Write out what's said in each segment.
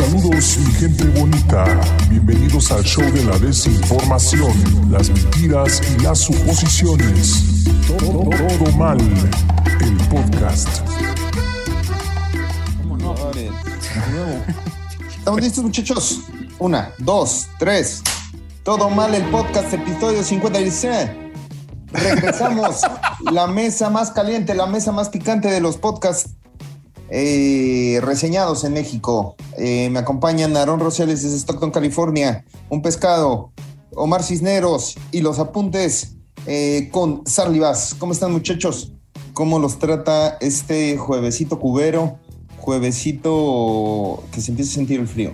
Saludos mi gente bonita, bienvenidos al show de la desinformación, las mentiras y las suposiciones. Todo, todo mal, el podcast. ¿Estamos listos, muchachos? Una, dos, tres. Todo mal el podcast, episodio 56. Regresamos. la mesa más caliente, la mesa más picante de los podcasts eh, reseñados en México. Eh, me acompañan Aaron Rosales desde Stockton, California. Un pescado, Omar Cisneros y los apuntes eh, con Sarli. ¿Cómo están, muchachos? ¿Cómo los trata este juevesito cubero? Juevesito que se empieza a sentir el frío.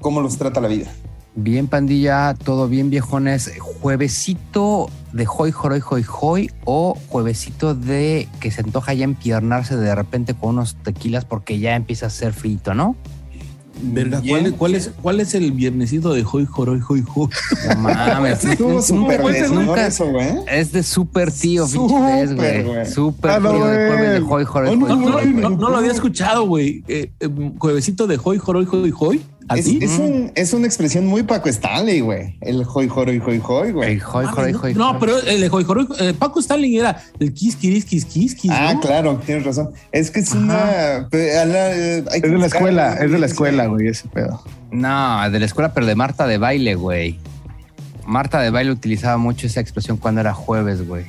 ¿Cómo los trata la vida? Bien, pandilla, todo bien, viejones. Juevesito de hoy, joroy, hoy, hoy, o juevesito de que se antoja ya empiernarse de repente con unos tequilas porque ya empieza a ser frito, ¿no? Verga, ¿cuál, es, cuál, es, ¿Cuál es el viernesito de hoy, joroy, hoy, hoy? No mames. Estuvo súper eso, güey. Es de súper tío, pinche güey. Súper no, frío de jueves de hoy, joroy, no, hoy, no lo había escuchado, güey. Eh, eh, juevesito de hoy, joroy, hoy, hoy. Es, es un- es una expresión muy Paco Stanley, güey. El hoy, joroy, hoy, hoy, güey. El hoy, joroy, hoy, no, hoy. pero el de hoy, joroy, eh, Paco Stalin era el kiss, kiss, kiss, kiss, kiss. Ah, ¿no? claro, tienes razón. Es que es una. pe- a la- eh, hay que Es de la escuela, es de la escuela, güey, ese pedo. No, de la escuela, pero de Marta de baile, güey. Marta de baile utilizaba mucho esa expresión cuando era jueves, güey.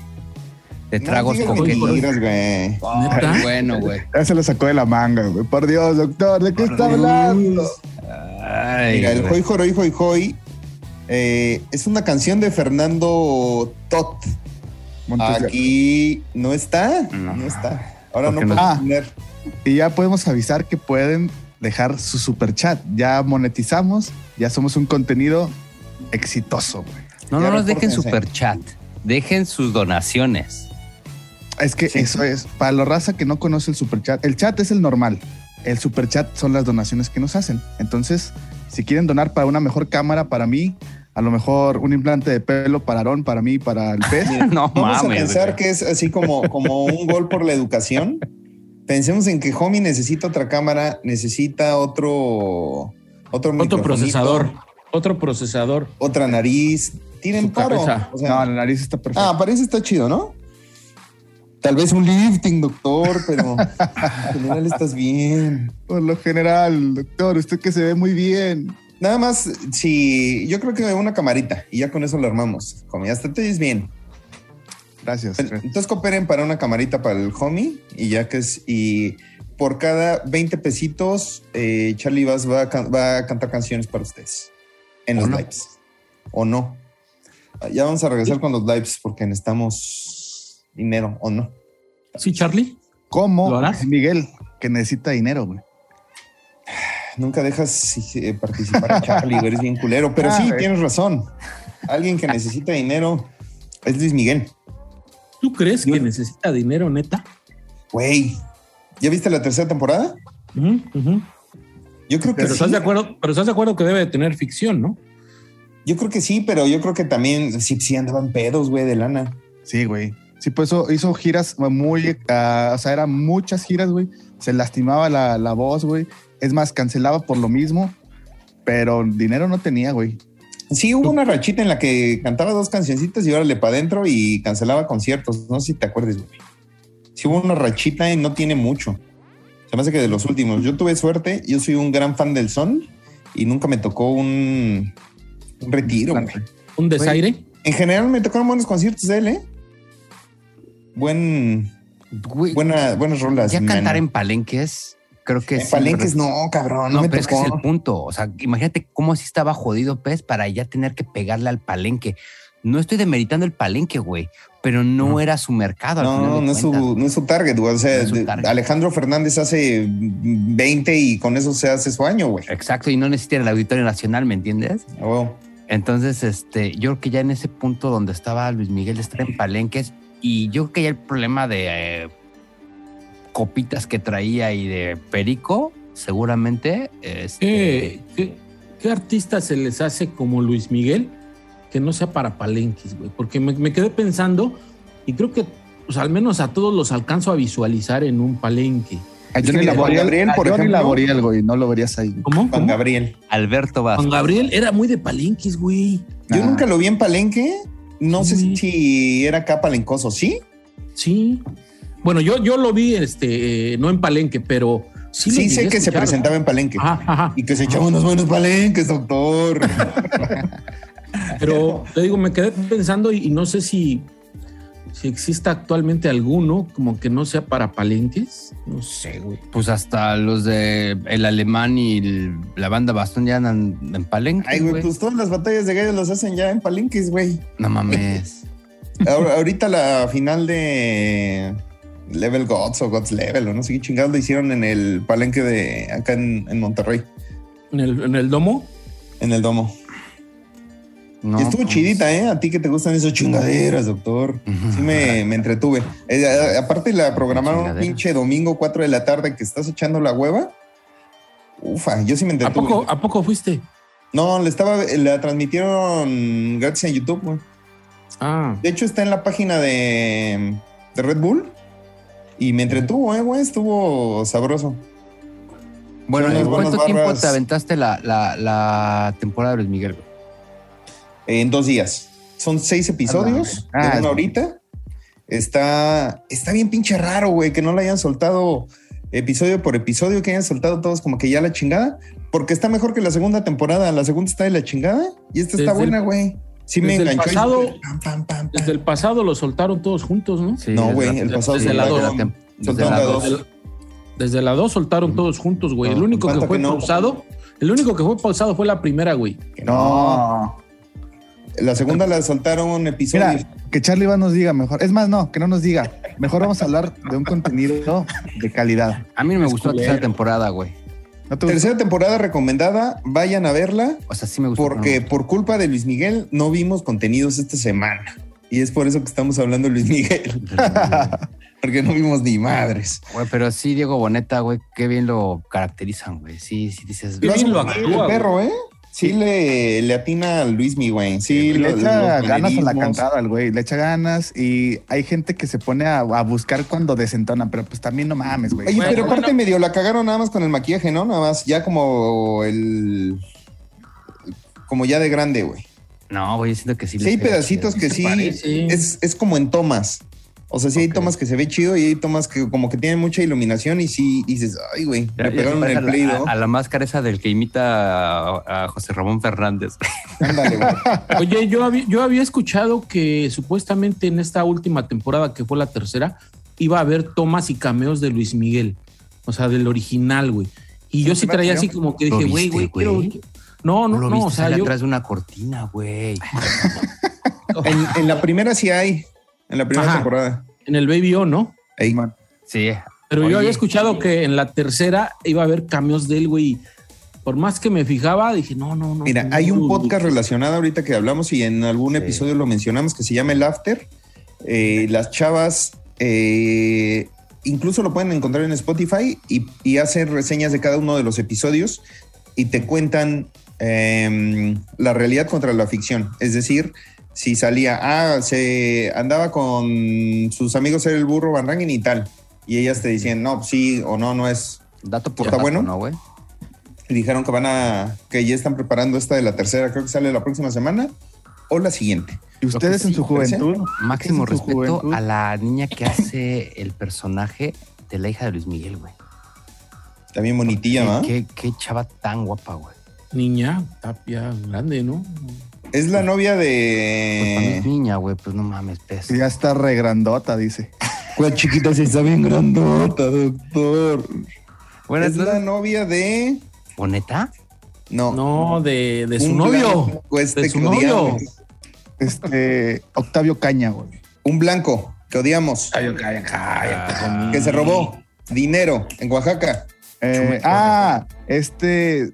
De No tragos digas coquetos. güey. Ay, bueno, güey. Ya se lo sacó de la manga, güey. Por Dios, doctor, ¿de qué está Dios. hablando? Ay, Mira, el. Hoy Joroy Hoy Hoy eh, es una canción de Fernando Tot. Aquí no está, No. no, está. Ahora no puedo Ah. poner. Y ya podemos avisar que pueden dejar su super chat. Ya monetizamos, ya somos un contenido exitoso. No, Ya no nos dejen super chat. Dejen sus donaciones. Es que Sí. eso es, para la raza que no conoce el super chat, el chat es el normal. El super chat son las donaciones que nos hacen. Entonces, si quieren donar para una mejor cámara para mí, a lo mejor un implante de pelo para Aarón, para mí, para el pez. No Vamos a mames. pensar güey. que es así como, como un gol por la educación. Pensemos en que Homie necesita otra cámara, necesita otro otro, Otro procesador. Otro procesador. otra nariz. Tiren Su paro. cabeza. O sea, No, la nariz está perfecta. ah, parece está chido, ¿no? Tal vez un lifting, doctor, pero en general estás bien. Por lo general, doctor, usted que se ve muy bien. Nada más, si yo creo que una camarita y ya con eso lo armamos. Homie, hasta te ves bien. Gracias. Entonces cooperen para una camarita para el homie y ya que es y por cada 20 pesitos eh, Charlie Bass va a, va a cantar canciones para ustedes en ¿O los no? lives o no. Ya vamos a regresar con los lives porque necesitamos dinero o no. ¿Sí, Charlie? ¿Cómo? ¿Lo harás? Miguel, que necesita dinero, güey. Nunca dejas eh, participar a Charlie, güey, eres bien culero, pero Ah, sí, güey. tienes razón. Alguien que necesita dinero es Luis Miguel. ¿Tú crees Yo- que necesita dinero, neta? Güey, ¿ya viste la tercera temporada? Ujú, ujú. Yo creo que Pero sí. estás de acuerdo, pero estás de acuerdo que debe de tener ficción, ¿no? Yo creo que sí, pero yo creo que también sí, sí andaban pedos, güey, de lana. Sí, güey. Sí, pues eso hizo giras muy, ah, o sea, eran muchas giras, güey. Se lastimaba la, la voz, güey. Es más, cancelaba por lo mismo, pero dinero no tenía, güey. Sí, hubo una rachita en la que cantaba dos cancioncitas y órale para adentro y cancelaba conciertos. No sé si te acuerdas, güey. Sí, hubo una rachita y no tiene mucho. Se me hace que de los últimos. Yo tuve suerte, yo soy un gran fan del son y nunca me tocó un, un retiro, güey. Un desaire. En general me tocaron buenos conciertos de él, ¿eh? Buen, Güey, buena, buenas rolas. ya man. cantar en palenques, creo que En sí, palenques ¿verdad? no, cabrón. No, No, me pero es que tocó. es el punto. O sea, imagínate cómo así estaba jodido Pez para ya tener que pegarle al palenque. No estoy demeritando el palenque, güey, pero no Ujú. era su mercado. al final No, de no es, su, no es su target, güey. O sea, No es. Alejandro Fernández hace 20 y con eso se hace su año, güey. Exacto, y no necesita el Auditorio Nacional, ¿me entiendes? Huevo. Entonces, este, yo creo que ya en ese punto donde estaba Luis Miguel de estar en palenques, y yo creo que ya el problema de eh, copitas que traía y de perico, seguramente. Este, ¿Qué, qué, qué artista se les hace como Luis Miguel que no sea para palenques, güey? Porque me, me quedé pensando y creo que pues, al menos a todos los alcanzo a visualizar en un palenque. A Johnny Laboriel, Gabriel, a por Johnny ejemplo. Laboriel, güey, no lo verías ahí. ¿Cómo? Juan ¿Cómo? Gabriel. Alberto Vázquez. Juan Gabriel era muy de palenques, güey. Yo Ah. nunca lo vi en Palenque. No sé si era acá palencoso, ¿sí? Sí. Bueno, yo, yo lo vi, este, eh, no en palenque, pero sí. Sí, lo sé que se presentaba en Palenque. Ajá, ajá. Y que se echaba unos buenos palenques, doctor. Pero te digo, me quedé pensando y, y no sé si, si exista actualmente alguno como que no sea para palenques. No sé, güey. Pues hasta los de el alemán y el- la banda Bastón ya andan en palenque. Ay, güey, pues todas las batallas de gallos las hacen ya en Palenques, güey. No mames. Ahorita la final de Level Gods o Gods Level o no sé qué chingados lo hicieron en el Palenque de acá en, en Monterrey, En el, en el domo. en el domo. No, Y estuvo pues, chidita, ¿eh? A ti que te gustan esas chingaderas, doctor. Sí me, me entretuve. Eh, a- aparte la programaron un pinche domingo 4 de la tarde que estás echando la hueva. Ufa, yo sí me ¿A entretuve. poco, ¿A poco fuiste? No, le estaba, la transmitieron gratis en YouTube, güey. Ah, De hecho, está en la página de, de Red Bull. Y me entretuvo, eh, güey. Estuvo sabroso. Bueno, Son ¿en unas cuánto tiempo barras. te aventaste la, la, la temporada de Luis Miguel? güey? En dos días. Son seis episodios Ah, de una horita. Está, está bien pinche raro, güey, que no la hayan soltado episodio por episodio, que hayan soltado todos como que ya la chingada. Porque está mejor que la segunda temporada. La segunda está de la chingada y esta está Desde buena, el- güey. Sí me desde el enganchó. y- pasado- pam, pam, pam, pam. desde el pasado lo soltaron todos juntos, ¿no? Sí, No, güey, el pasado desde la soltaron- tem- desde soltaron la la dos. dos. Desde, desde la 2 soltaron todos juntos, güey. El único que fue que no. pausado, el único que fue pausado fue la primera, güey. Que no. La segunda la soltaron episodios. Mira, que Charlie Iván nos diga mejor. Es más, no, que no nos diga. Mejor vamos a hablar de un contenido de calidad. A mí no me Es gustó la tercera temporada, güey. ¿No te gustó? Tercera temporada recomendada. Vayan a verla. O sea, sí me gustó. Porque por culpa de Luis Miguel no vimos contenidos esta semana. Y es por eso que estamos hablando de Luis Miguel. Porque no vimos ni madres. Güey, pero sí, Diego Boneta, güey, qué bien lo caracterizan, güey. Sí, sí dices. Qué bien lo actúa, el perro, ¿eh? Sí, Le, le atina a Luis Miguel. Sí, le lo- echa ganas a la cantada al güey, le echa ganas y hay gente que se pone a, a buscar cuando desentona, pero pues también no mames, güey. Oye, Bueno, pero aparte bueno. medio la cagaron nada más con el maquillaje, ¿no? Nada más ya como el... Como ya de grande, güey. No, güey, yo siento que sí. Sí hay pedacitos que se sí es, es como en tomas. O sea, sí hay tomas que se ve chido y hay tomas que como que tienen mucha iluminación y sí y dices, ay, güey, le ya pegaron en el play, a, la máscara esa del que imita a, a José Ramón Fernández. Ándale, güey. Oye, yo había, yo había escuchado que supuestamente en esta última temporada, que fue la tercera, iba a haber tomas y cameos de Luis Miguel. O sea, del original, güey. Y yo sí ¿Te traía así como que ¿Lo dije, güey, güey, quiero- güey? No, no, lo no, viste o sea, yo... atrás de una cortina, güey. En, en la primera sí hay. En la primera Ajá. temporada. En el Baby O, ¿no? Ey. Sí. Pero Oye. yo había escuchado que en la tercera iba a haber cameos de él, güey. Por más que me fijaba, dije, no, no, no. Mira, no, hay un no, podcast no. relacionado ahorita que hablamos y en algún Sí. episodio lo mencionamos que se llama El After. Eh, las chavas eh, incluso lo pueden encontrar en Spotify y, y hacen reseñas de cada uno de los episodios y te cuentan eh, la realidad contra la ficción. Es decir, si salía, ah, se andaba con sus amigos era el burro Van Rankin y tal. Y ellas te decían, no, sí o no, no es. Dato por ¿Está dato, bueno? ¿no, güey? Y dijeron que van a, que ya están preparando esta de la tercera, creo que sale la próxima semana o la siguiente. Y ustedes en su juventud, Máximo ¿qué es en tu respeto juventud? a la niña que hace el personaje de la hija de Luis Miguel, güey. Está bien bonitilla, ¿no? Qué, qué chava tan guapa, güey. Niña, tapia, grande, ¿no? Es la novia Pues cuando es de. niña, güey, pues no mames, pez. ya está regrandota, dice. Cuál chiquita si está bien grandota, doctor. Bueno, es la novia de. ¿o neta? No. No, de, de su un novio. blanco este De su novio. odiamos. Este, Octavio Caña, güey. Un blanco que odiamos. Ah, Que se robó dinero en Oaxaca. Eh, ah, este.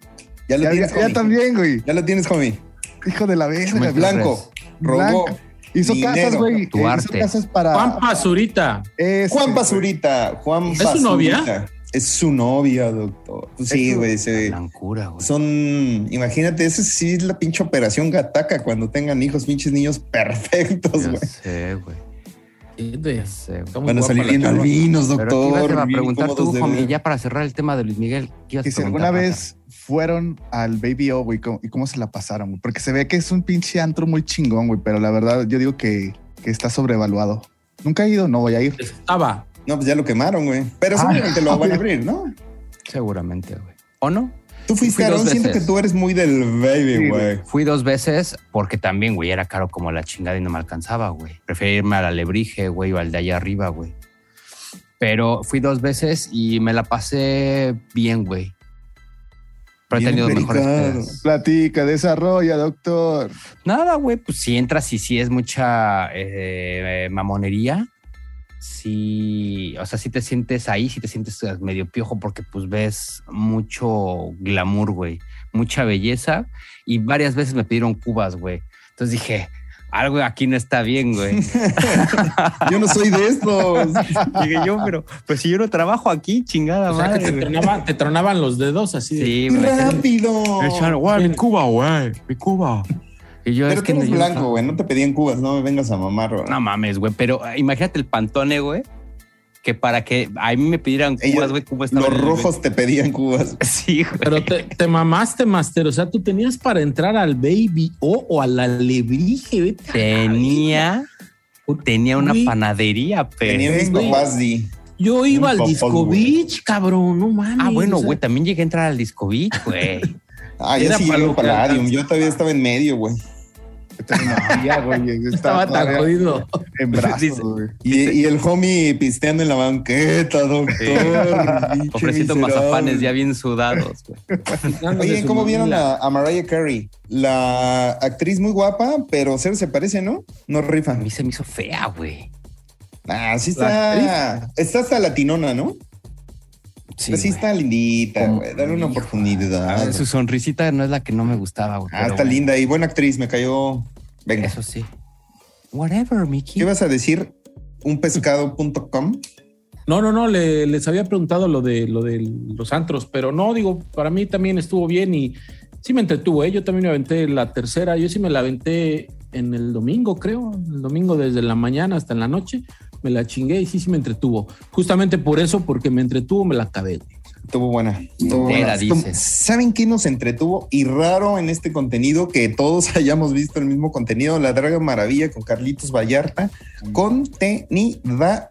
Ya lo Ya, tienes, ya- ya también, güey. Ya lo tienes, homie. Hijo de la verga. Blanco. Robó. Hizo dinero. casas, güey. Eh, Hizo arte. casas para. Juan Pazurita. Ese, Juan güey. Basurita. Juan ¿Es su novia? Es su novia, doctor. Pues sí, güey. se- Blancura, güey. Son, imagínate, esa sí es la pinche operación gataca cuando tengan hijos, pinches niños perfectos, güey. sé, güey. De- sé, Van a salir bien albinos, Pero ¿qué doctor. ibas a preguntar tú, homie? Ya para cerrar el tema de Luis Miguel, ¿qué ibas Que a si alguna vez fueron al Baby O, güey, cómo- y cómo se la pasaron, güey. Porque se ve que es un pinche antro muy chingón, güey, pero la verdad yo digo que, que está sobrevaluado. Nunca he ido, no voy a ir. Estaba. No, pues ya lo quemaron, güey. Pero Ah, seguramente lo van a abrir, ¿no? Seguramente, güey. ¿O no? Tú fuiste, Aaron. Siento que tú eres muy del baby, Sí, güey. Fui dos veces porque también, güey, era caro como la chingada y no me alcanzaba, güey. Preferí irme al Alebrije, güey, o al de allá arriba, güey. Pero fui dos veces y me la pasé bien, güey. Pero he tenido mejores pedas. Platica, desarrolla, doctor. Nada, güey, pues si entras y si es mucha eh, mamonería, sí, o sea, si te sientes ahí, si te sientes medio piojo porque pues ves mucho glamour, güey, mucha belleza y varias veces me pidieron cubas, güey. Entonces dije, algo aquí no está bien, güey. Yo no soy de estos. Dije yo, pero pues si yo no trabajo aquí, chingada O sea, que madre. te, tronaban, te tronaban los dedos así. de- Sí, ¡Rápido! güey, mi Cuba, güey, mi Cuba. Y yo Pero es que eres no blanco, güey. No te pedían cubas, no me vengas a mamar, güey. No mames, güey, pero eh, imagínate el pantone, güey, que para que a mí me pidieran Ellos- cubas, güey, Los rojos te pedían cubas. Sí, güey. Pero te, te mamaste, Master. O sea, tú tenías para entrar al Baby O o al Alebrije. vete a la tenía, tenía una Güey. panadería, pero. Tenía mis güey. papás, di. Yo iba al Disco güey. Beach, cabrón, no mames. Ah, bueno, o sea, güey, también llegué a entrar al Disco Beach, güey. Ah, Era sí para Palladium. Yo todavía estaba en medio, güey. Güey. Estaba tan jodido. En brazos, Dice- güey. Y, y el homie pisteando en la banqueta, doctor. Ofreciendo mazapanes ya bien sudados, güey. Oye, ¿cómo vieron a, a Mariah Carey? La actriz muy guapa, pero cero se parece, ¿no? No rifa. A mí se me hizo fea, güey. Ah, sí ¿La está. Está hasta latinona, ¿no? Sí, Pero sí está lindita, güey. Dale una oportunidad. Ah, su sonrisita no es la que no me gustaba, güey. Ah, está linda y buena actriz. Me cayó. Venga. Eso sí. Whatever, Mickey. ¿Qué vas a decir? Unpescado.com. No, no, no, le- les había preguntado lo de lo de los antros, pero no, digo, para mí también estuvo bien y sí me entretuvo, ¿eh? Yo también me aventé la tercera, yo sí me la aventé en el domingo, creo, el domingo desde la mañana hasta en la noche, me la chingué y sí, sí me entretuvo. Justamente por eso, porque me entretuvo, me la acabé. Estuvo buena. Estuvo buena. dices. ¿Saben qué nos entretuvo? Y raro en este contenido que todos hayamos visto el mismo contenido. La Draga Maravilla con Carlitos Vallarta. Contenidazo.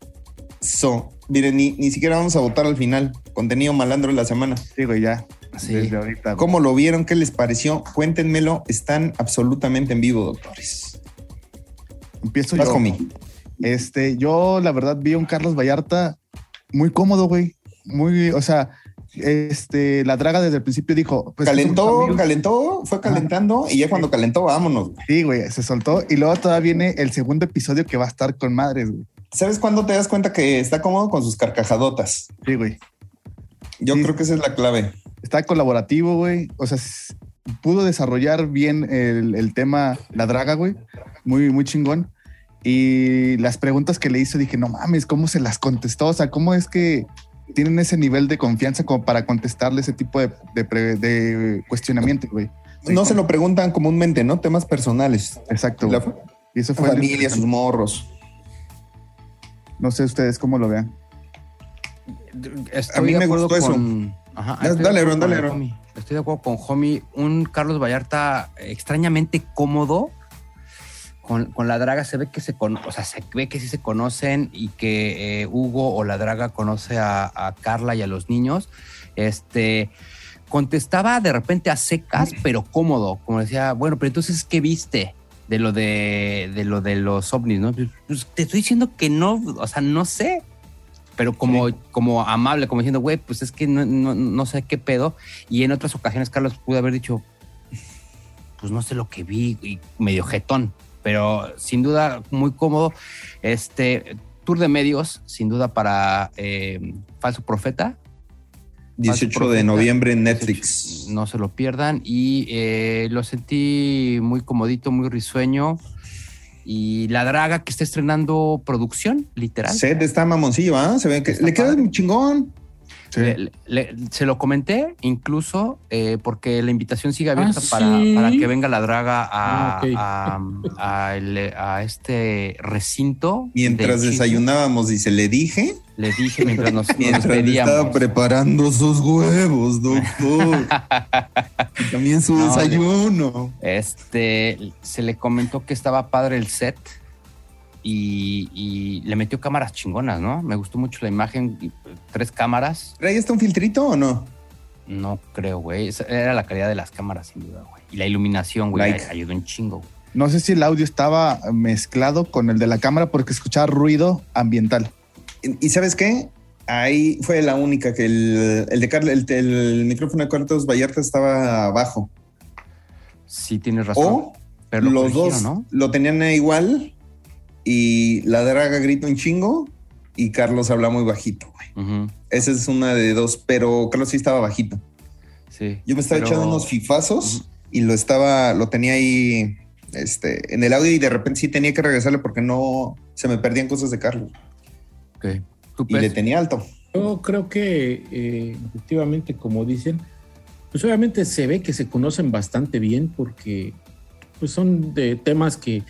Miren, ni, ni siquiera vamos a votar al final. Contenido malandro de la semana. Güey, ya. Sí. Desde ahorita. ¿Cómo lo vieron? ¿Qué les pareció? Cuéntenmelo. Están absolutamente en vivo, doctores. Empiezo Vas, yo. homie. Este, yo la verdad vi a un Carlos Vallarta muy cómodo, güey. Muy, o sea, este, la draga desde el principio dijo, pues calentó, calentó, fue calentando y ya cuando calentó, vámonos. güey. Sí, güey, se soltó y luego todavía viene el segundo episodio que va a estar con madres, güey. ¿Sabes cuándo te das cuenta que está cómodo con sus carcajadotas? Sí, güey. Yo Sí. creo que esa es la clave. Está colaborativo, güey. O sea, pudo desarrollar bien el, el tema la draga, güey. Muy, muy chingón. Y las preguntas que le hizo, dije, no mames, ¿cómo se las contestó? O sea, ¿cómo es que tienen ese nivel de confianza como para contestarle ese tipo de, de pre- de cuestionamiento, güey? No se lo preguntan comúnmente, ¿no? Temas personales. Exacto. La. Y eso la fue. familia, sus morros. No sé ustedes cómo lo vean. Estoy A mí de me gustó eso. Ajá, Dale, dale, acuerdo dale, homie. Estoy de acuerdo con Homie. Un Carlos Vallarta extrañamente cómodo con, con la draga. Se ve que se cono- o sea, se ve que sí se conocen y que eh, Hugo o la draga conoce a, a Carla y a los niños. Este contestaba de repente a secas, pero cómodo. Como decía, bueno, pero entonces, ¿qué viste? De lo de, de lo de los ovnis, ¿no? Pues te estoy diciendo que no, o sea, no sé pero como, como amable, como diciendo, güey, pues es que no, no, no sé qué pedo. Y en otras ocasiones Carlos pudo haber dicho, pues no sé lo que vi, y medio jetón, pero sin duda muy cómodo. Este tour de medios, sin duda para eh, Falso Profeta. 18 de noviembre en Netflix. No se lo pierdan. Y eh, lo sentí muy comodito, muy risueño. Y la draga que está estrenando producción, literal. Seth está mamoncillo, ¿ah? Se ve que Está le queda padre. un chingón. Sí. Le- le- se lo comenté incluso eh, porque la invitación sigue abierta ¿Ah, para, sí? para que venga la draga a, Ah, a- a el- a este recinto. Mientras de desayunábamos, dice, le dije, Le dije mientras nos, mientras estaba preparando sus huevos, doctor. Y También su No, desayuno. Este, se le comentó que estaba padre el set y, y le metió cámaras chingonas, ¿no? Me gustó mucho la imagen, tres cámaras. ¿Trae está un filtrito o no? No creo, güey. Esa Era la calidad de las cámaras, sin duda, güey. Y la iluminación, güey, Like. ayudó un chingo. güey. No sé si el audio estaba mezclado con el de la cámara porque escuchaba ruido ambiental. ¿Y y sabes qué? Ahí fue la única que el, el de Carlos, el, el micrófono de Carlos Vallarta estaba abajo. Sí, tienes razón. O pero lo los corrigieron, dos ¿no? lo tenían igual y la draga grita un chingo y Carlos habla muy bajito. güey. Esa es una de dos, pero Carlos sí estaba bajito. Sí. Yo me estaba Pero- echando unos fifazos y lo estaba, lo tenía ahí este, en el audio y de repente sí tenía que regresarle porque no se me perdían cosas de Carlos Ok. ¿Tú, y le tenía alto. Yo creo que eh, efectivamente, como dicen, pues obviamente se ve que se conocen bastante bien porque pues son de temas que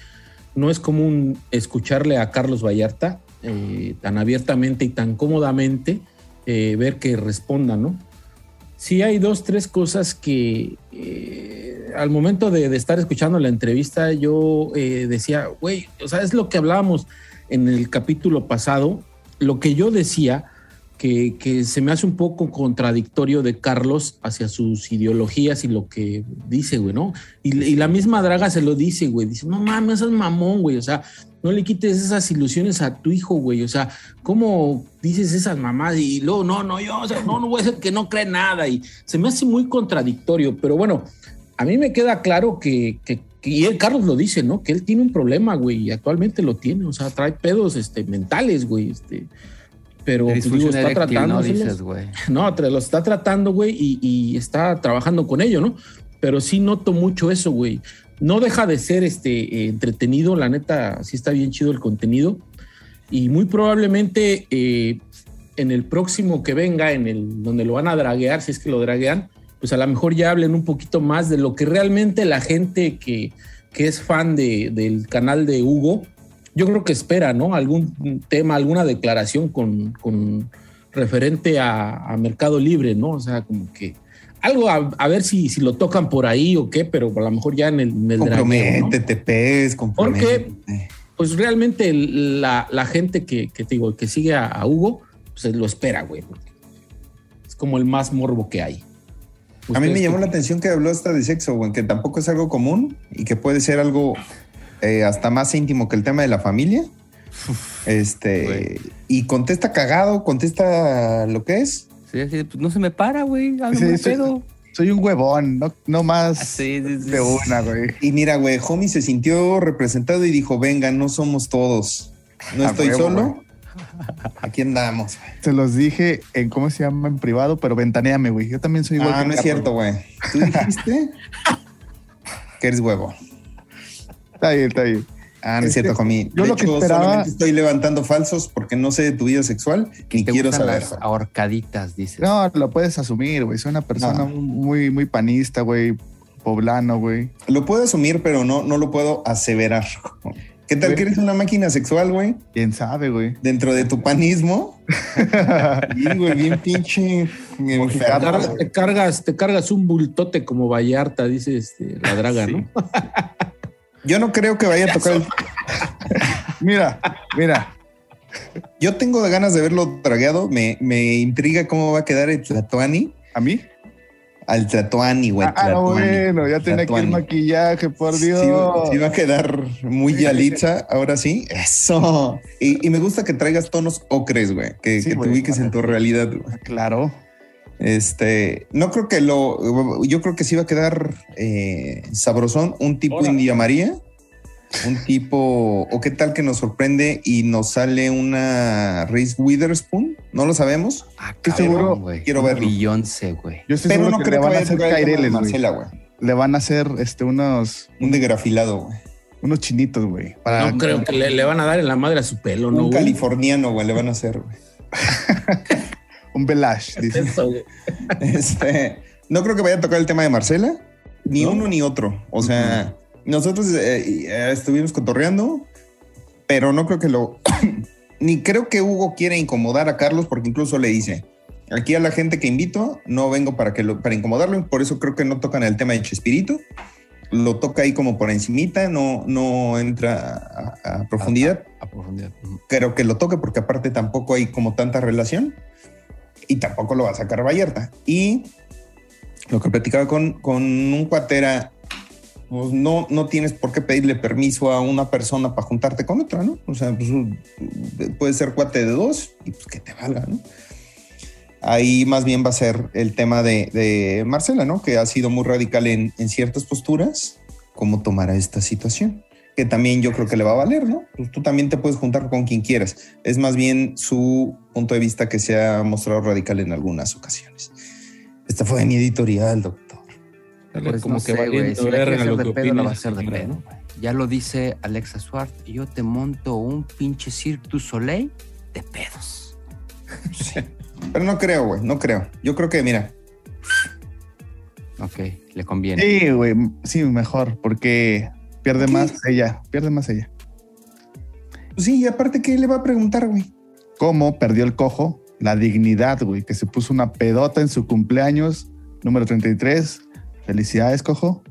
no es común escucharle a Carlos Vallarta eh, tan abiertamente y tan cómodamente eh, ver que responda, ¿no? Sí hay dos, tres cosas que eh, al momento de, de estar escuchando la entrevista yo decía, güey, o sea, es lo que hablábamos en el capítulo pasado, lo que yo decía, que, se me hace un poco contradictorio de Carlos hacia sus ideologías y lo que dice, güey, ¿no? Y, la misma Draga se lo dice, güey, dice, no mames, es mamón, güey, o sea, no le quites esas ilusiones a tu hijo, güey, o sea, ¿cómo dices esas mamás? Y luego, no, no, yo, o sea, no, no voy a ser que no cree nada, y se me hace muy contradictorio, pero bueno, a mí me queda claro que- y él, Carlos lo dice, ¿no? Que él tiene un problema, güey, y actualmente lo tiene, o sea, trae pedos este, mentales, güey, este, pero pues, digo, está tratando, ¿no? Dices, no, lo está tratando, güey, y, y está trabajando con ello, ¿no? Pero sí noto mucho eso, güey. No deja de ser este eh, entretenido, la neta, sí está bien chido el contenido. Y muy probablemente eh, en el próximo que venga, en el donde lo van a draguear, si es que lo draguean, pues a lo mejor ya hablen un poquito más de lo que realmente la gente que, que es fan de- del canal de Hugo, yo creo que espera, ¿no? Algún tema, alguna declaración con, con referente a, a Mercado Libre, ¿no? O sea, como que algo a, a ver si, si lo tocan por ahí o qué, pero a lo mejor ya en el, en el ¿no? Comprométete, pez, comprométete. Pues realmente la, la gente que, que te digo, que sigue a, a Hugo, pues lo espera, güey. porque Es como el más morbo que hay. A mí me ¿Ustedes llamó la atención que habló hasta de sexo, güey, que tampoco es algo común y que puede ser algo eh, hasta más íntimo que el tema de la familia. Este, Güey. y contesta cagado, contesta lo que es. Sí, sí, pues no se me para, güey. Sí, pedo. Soy un huevón, no, no más Sí, sí, sí. de una, güey. Y mira, güey, Homie se sintió representado y dijo: Venga, no somos todos. No A estoy huevo, solo. Aquí andamos. Se los dije en cómo se llama en privado, pero ventaneame, güey. Yo también soy igual. Ah, que no es cierto, güey. Tú dijiste que eres huevo. Está bien, está bien. Ah, no es Este, cierto, Homie. yo de lo que esperaba- solamente estoy levantando falsos porque no sé de tu vida sexual ni Te quiero saber. las ahorcaditas, dices. No, lo puedes asumir, güey. Soy una persona No. muy, muy panista, güey. Poblano, güey. Lo puedo asumir, pero no, no lo puedo aseverar. ¿Qué tal Güey. que eres una máquina sexual, güey? ¿Quién sabe, güey? Dentro de tu panismo. Sí, güey, bien pinche. Cargas- te, cargas, te cargas un bultote como Vallarta, dice este, la draga, ¿no? Yo no creo que vaya a tocar el... Mira, mira. Yo tengo ganas de verlo tragueado. Me, me intriga cómo va a quedar el Tlatoani. ¿A mí? Al Tlatoani, güey. Ah, bueno, ya tiene aquí el maquillaje, por Dios. sí va a quedar muy Yalitza, ahora sí. Eso. Y, y me gusta que traigas tonos ocres, güey. Que, Sí, que te ubiques en tu realidad, güey. Claro. Este, no creo que lo, yo creo que sí va a quedar eh, sabrosón, un tipo Órale. India María, un tipo, o qué tal que nos sorprende y nos sale una Reese Witherspoon, no lo sabemos, Ah, Estoy seguro, quiero verlo. Beyoncé, güey. Yo estoy pero seguro no que creo le que van a vaya a hacer caireles. Marcela, güey. Le van a hacer este, unos, Un degrafilado, güey. unos chinitos, güey. para- No creo que le, le van a dar en la madre a su pelo, ¿no? un californiano, güey, le van a hacer, güey. Un Belash, dice. Este, no creo que vaya a tocar el tema de Marcela, ni ¿No? uno ni otro. O sea, nosotros eh, eh, estuvimos cotorreando, pero no creo que lo. ni creo que Hugo quiera incomodar a Carlos, porque incluso le dice: aquí a la gente que invito, no vengo para, que lo, para incomodarlo, y por eso creo que no tocan el tema de Chespirito. Lo toca ahí como por encimita, no, no entra a, a profundidad A profundidad. Creo que lo toque porque aparte tampoco hay como tanta relación y tampoco lo va a sacar Vallarta. Y lo que platicaba con, con un cuatera, pues no, no tienes por qué pedirle permiso a una persona para juntarte con otra, ¿no? O sea, pues puede ser cuate de dos y pues que te valga, ¿no? Ahí más bien va a ser el tema de, de Marcela, ¿no? Que ha sido muy radical en, en ciertas posturas, cómo tomará esta situación que también yo creo que le va a valer, ¿no? Pues tú también te puedes juntar con quien quieras. Es más bien su punto de vista que se ha mostrado radical en algunas ocasiones. Esta fue mi editorial, doctor. Pues como no que sé, valiendo Si la hacer lo de que pedo, la va a hacer de pedo. Ya lo dice Alexa Suart. Yo te monto un pinche Cirque du Soleil de pedos. Pero no creo, güey, no creo. Yo creo que, mira, Ok, le conviene. Sí, güey, sí, mejor, porque pierde ¿Qué? más ella, pierde más ella. pues sí, y aparte, ¿qué le va a preguntar, güey? ¿Cómo perdió el cojo? La dignidad, güey, que se puso una pedota en su cumpleaños, número 33. Felicidades, cojo.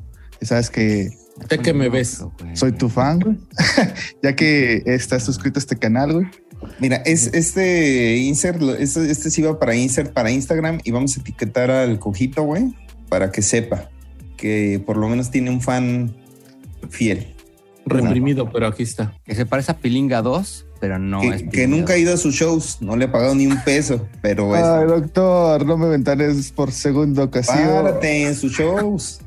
Ya sabes que Sé que me ves. Güey. soy tu fan, güey. ya que estás suscrito a este canal, güey. Mira, es este insert, este, este sí va para insert para Instagram y vamos a etiquetar al cojito, güey, para que sepa que por lo menos tiene un fan fiel. Reprimido, pero aquí está. Que se parece a Pilinga 2, pero no es que, nunca ha ido a sus shows, no le ha pagado ni un peso, pero es, Ay, doctor, no me ventanes por segunda ocasión. párate en sus shows.